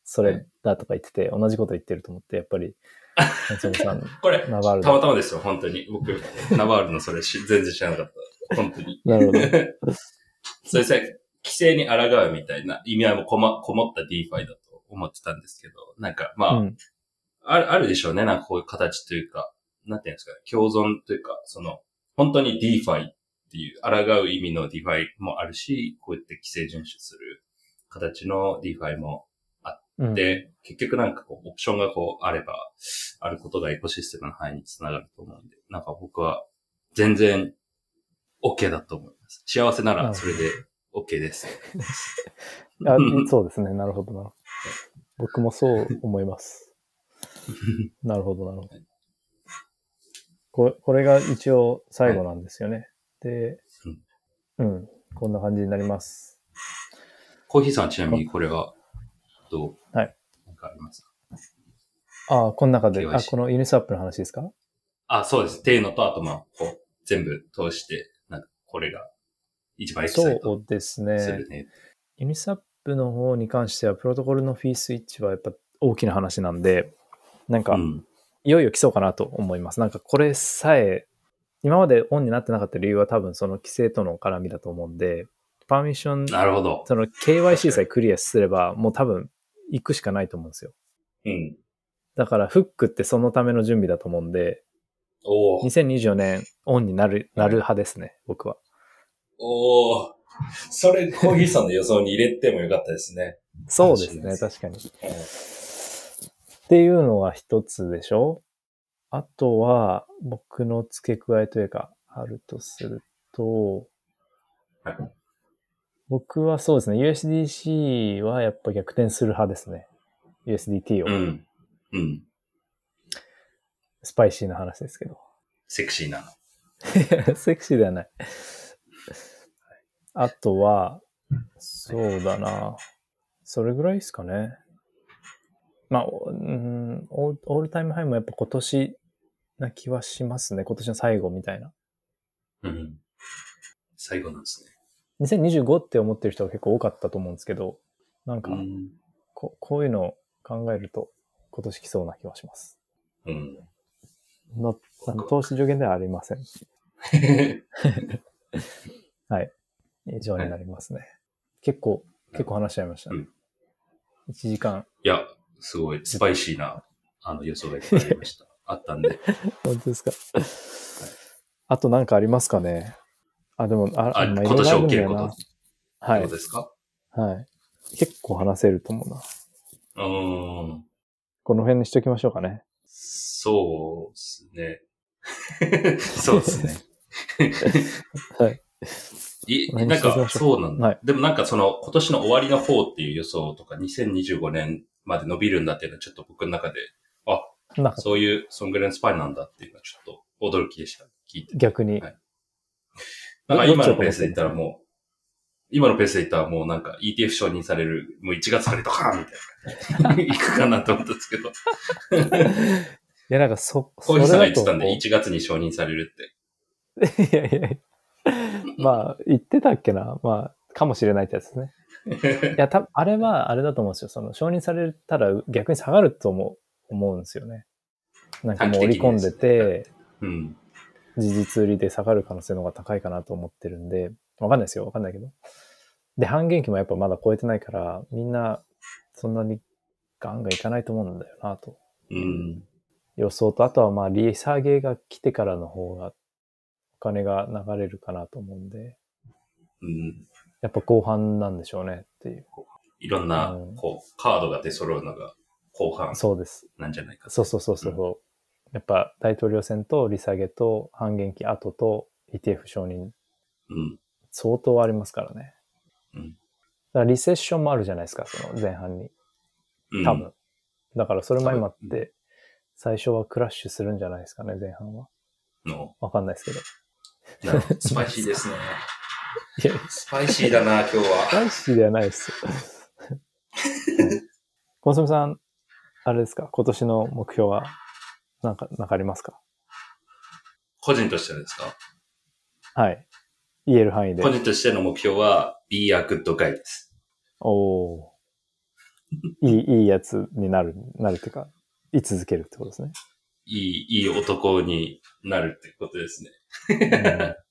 そはれだとか言ってて、同じこと言ってると思って、やっぱり、これ、たまたまですよ、本当に。僕、ナバールのそれし全然知らなかった。本当に。なるほど。それさ、規制に抗うみたいな意味合いもこま、こもった DeFi だと思ってたんですけど、なんか、まあ、うん。ある、あるでしょうね。なんかこういう形というか、なんていうんですか、共存というか、その、本当に DeFi っていう、抗う意味の DeFi もあるし、こうやって規制遵守する形の DeFi もうん、で、結局なんかこう、オプションがこう、あれば、あることがエコシステムの範囲につながると思うんで、なんか僕は、全然、OK だと思います。幸せなら、それで OK です。あ そうですね。なるほどな。僕もそう思います。なるほど、なるほど。ここれが一応最後なんですよね。で、うん、こんな感じになります。コーヒーさんはちなみにこれは、どう？はい。なんかありますか？ああ、この中で、あ、このユニスワップの話ですか？あ、そうです。っていうのと、あとまあ、こう、全部通して、なんか、これが、一番エキサそイトうですすね。ユニスワップの方に関しては、プロトコルのフィースイッチはやっぱ大きな話なんで、なんかう、ん。いよいよ来そうかなと思います。なんかこれさえ、今までオンになってなかった理由は多分その規制との絡みだと思うんで、パーミッション、なるほど。その KYC さえクリアすれば、もう多分行くしかないと思うんですよ。うん。だからフックってそのための準備だと思うんで、おー。2024年オンになる、なる派ですね、僕は。おー。それ、コーヒーさんの予想に入れてもよかったですね。そうですね、確かに。っていうのが一つでしょ？あとは、僕の付け加えというか、あるとすると、はい僕はそうですね、USDC はやっぱ逆転する派ですね。USDT を。うん。うん。スパイシーな話ですけど。セクシーな。セクシーではない。あとは、そうだな。それぐらいですかね。まあ、おうん、オールタイムハイもやっぱ今年な気はしますね。今年の最後みたいな。うん。最後なんですね。2025って思ってる人が結構多かったと思うんですけど、なんかうん。こ、こういうのを考えると今年来そうな気はします。うん。の投資助言ではありません。はい。以上になりますね。結構、結構話しちゃいましたね。うん1時間。いや、すごい、スパイシーな、あの、予想がいっぱいありました。あったんで。本当ですか？あとなんかありますかね？あ、でも、あ、あ、まあ今年起きること、はいどう。ですか？はい。結構話せると思うな。うーん。この辺にしときましょうかね。そうですね。そうですね。はい。いなんか、そうなんだ。はいでもなんかその、今年の終わりの方っていう予想とか、2025年まで伸びるんだっていうのはちょっと僕の中で、あ、なんかそういう、そんぐらいのスパイなんだっていうのはちょっと驚きでした。聞いて。逆に。はいなんか今のペースで言ったらもう、今のペースで言ったらもうなんか ETF 承認される、もう1月からドカーンみたいな。行くかなと思ったんですけど。いや、なんかそ、コーヒーさんが言ってたんで、それだ1月に承認されるって。といやいやいや。まあ、言ってたっけな。まあ、かもしれないってやつですね。いや、たあれは、あれだと思うんですよ。その、承認されたら逆に下がると思う、思うんですよね。なんかもう織り込んでて、うん。事実売りで下がる可能性の方が高いかなと思ってるんで、わかんないですよ。わかんないけど。で、半減期もやっぱまだ超えてないから、みんな、そんなにガンガンいかないと思うんだよなと。うん。予想と、あとはまあ、利下げが来てからの方が、お金が流れるかなと思うんで、うん。やっぱ後半なんでしょうねっていう。いろんなうん、こう、カードが出揃うのが後半そうです。なんじゃないかと。そうそうそうそう。やっぱ大統領選と利下げと半減期後と ETF 承認うん。相当ありますからね。うんだからリセッションもあるじゃないですか、その前半に。うん。多分。だからそれも相まって、最初はクラッシュするんじゃないですかね、前半は。の。わかんないですけど。スパイシーですね。いや、スパイシーだな、今日は。大好きではないですよ。はいコンソメさん、あれですか？今年の目標は、なんか、なんかありますか？個人としてですか？はい。言える範囲で個。人としての目標は、be a good guy です。おおーいい、いいやつになる、なるっていうか、居続けるってことですね。いい、いい男になるってことですね。うん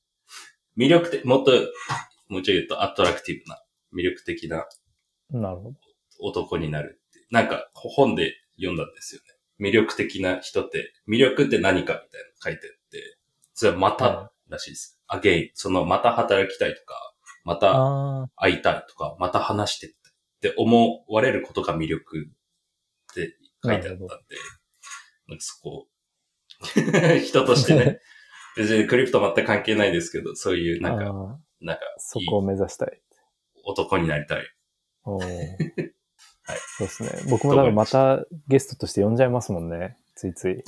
魅力的、もっと、もうちょい言うとアトラクティブな、魅力的ななるほど。男になるって。なんか、本で読んだんですよね。魅力的な人って、魅力って何かみたいなの書いてあって、それはまたらしいです。again、そのまた働きたいとか、またあ会いたいとか、また話してって思われることが魅力って書いてあったんで、なんかそこ、人としてね、別にクリプト全く関係ないですけど、そういうあ、なんか、なんか、そこを目指したい。男になりたい。はいそうですね。僕もだからまた？ゲストとして呼んじゃいますもんね。ついつい。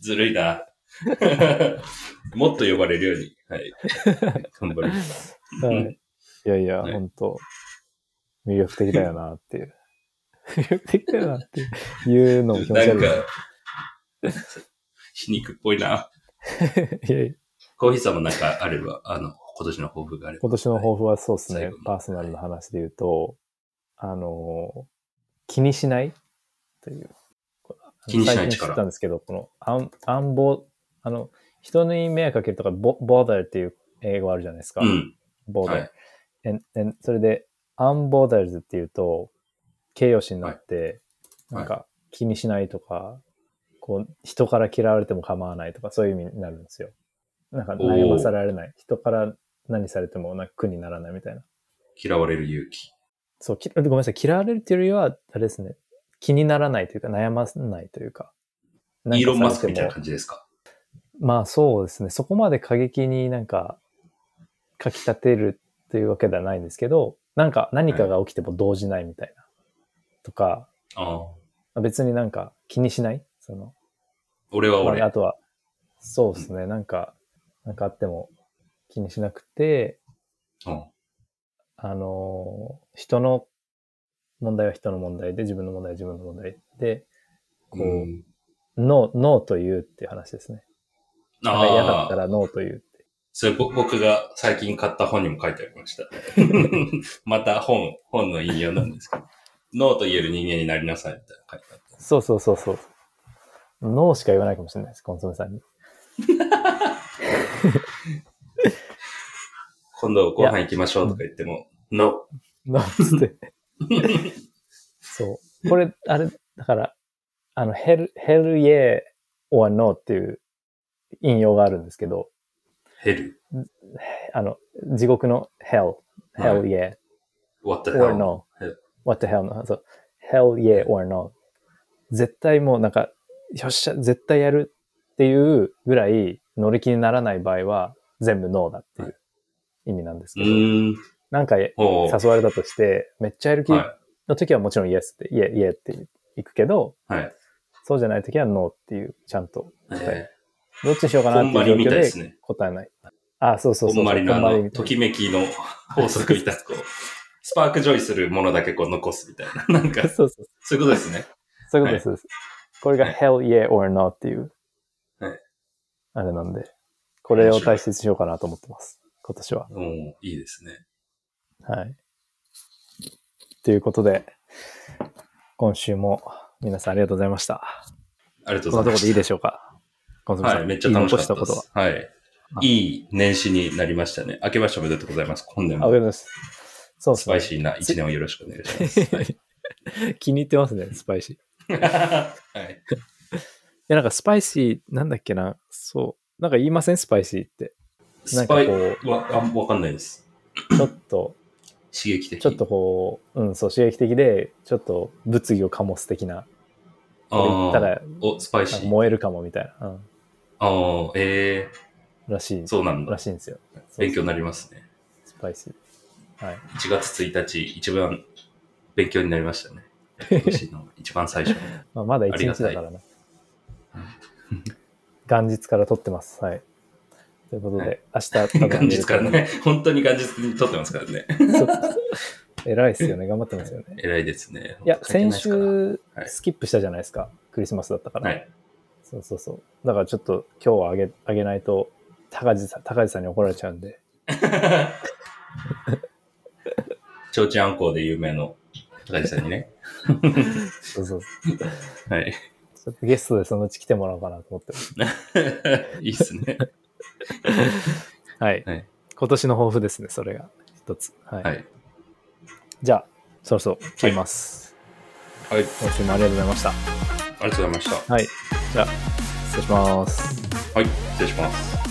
ずるいな。もっと呼ばれるように、はい。頑張る。はい。いやいや、はい本当魅力的だよなっていう。魅力的だよなっていうのも気持ちなん悪い。か、皮肉っぽいな。いやいやコーヒーさんもなんかあれば、あの、今年の抱負があれば。今年の抱負はそうですねパーソナルの話で言うと、あの、気にしない？という。気にしない最近力知ったんですけど、この、暗暗暴、あの、人に迷惑かけるとか、ボ bother っていう英語あるじゃないですか。うん。bother、はい and- それで、unbothered っていうと、形容詞になって、はいなんか、気にしないとか、こう、人から嫌われても構わないとか、そういう意味になるんですよ。なんか、悩まされない。人から何されてもなんか苦にならないみたいな。嫌われる勇気。そう、きごめんなさい。嫌われるっていうよりは、あれですね。気にならないというか、悩まないというか。イーロン・マスクみたいな感じですか？もまあそうですね。そこまで過激になんか、書き立てるっていうわけではないんですけど、なんか何かが起きても動じないみたいな。とか、ああ。別になんか気にしない？その、俺は俺。まああとは、そうですね。なんか、なんかあっても気にしなくて、うんあのー人の問題は人の問題で、自分の問題は自分の問題で、こう、うんノー、ノーと言うっていう話ですね。なんか嫌だったああ。らノーと言うって。それぼ僕が最近買った本にも書いてありました。また本、本の引用なんですけど。ノーと言える人間になりなさいみたいな書いてあった。そうそうそうそう。ノーしか言わないかもしれないです、コンソメさんに。今度ご飯行きましょうとか言っても、ノノーっつって。そう。これ、あれ、だから、あの、hell, hell yeah or no っていう引用があるんですけど、ヘル。あの、地獄の hell, はい hell yeah What the or hell? no. Hell. What the hell no. そう。hell yeah or no. 絶対もうなんか、よっしゃ、絶対やるっていうぐらい乗り気にならない場合は全部ノーだっていう意味なんですうけど。なんか誘われたとして、めっちゃやる気はの時はもちろんイエスって、イエ、イエって行くけど、い。はい。そうじゃない時はノーっていう、ちゃんと答え。えどっちにしようかー、なっていう状況で。答えない。あ、そうそうそうそう。こんまりのあの、ときめきの 法則みたいな、こう、スパークジョイするものだけこう残すみたいな。なんか、そうそう。そういうことですね。そういうことです。これが hell yeah or no っていう、はいあれなんで、これを大切にしようかなと思ってます。今年は。おーいいですね。はい。ということで、今週も皆さんありがとうございました。ありがとうこのところございます。でいいでしょうか？はい、めっちゃ楽しかったです。は？い。いい年始になりましたね。明けましておめでとうございます。本年したことは。あ、おもめでとうございます。そうですねスパイ。シーな一年をよろしくお願いします。はい。気に入ってますね、スパイシー。いはい、や、なんかスパイシー、なんだっけな、そう。なんか言いません？スパイシーって。なんかスパイこうは、あわかんないです。ちょっと、刺激的。ちょっとこう、うん、そう、刺激的で、ちょっと物議を醸す的な。ああら、お、スパイシー。燃えるかもみたいな。うん。ああ、えらしいえ。そうなんだら。しいんですよ。勉強にななりますね。スパイシー。はい。1月1日、一番勉強になりましたね。一番最初の。まあ、まだ一ありがたい日だからな。元日から撮ってます。はい。ということで、はい明日多分元日からね。本当に元日に撮ってますからね。偉いですよね。頑張ってますよね。偉いですね。いや、先週はいスキップしたじゃないですか。クリスマスだったから。はい。そうそうそう。だからちょっと今日はあげ、あげないと、高地さん、高地さんに怒られちゃうんで。ちょうちんあんこうで有名の高橋さんにね。そうそうそう。はい。ちょっとゲストでそのうち来てもらおうかなと思ってます。いいっすね。はい。はい今年の抱負ですね、それが一つ。はい。はい。じゃあ、そろそろ切ります。はい。今週もありがとうございました。ありがとうございました。はい。じゃあ、失礼します。はい。失礼します。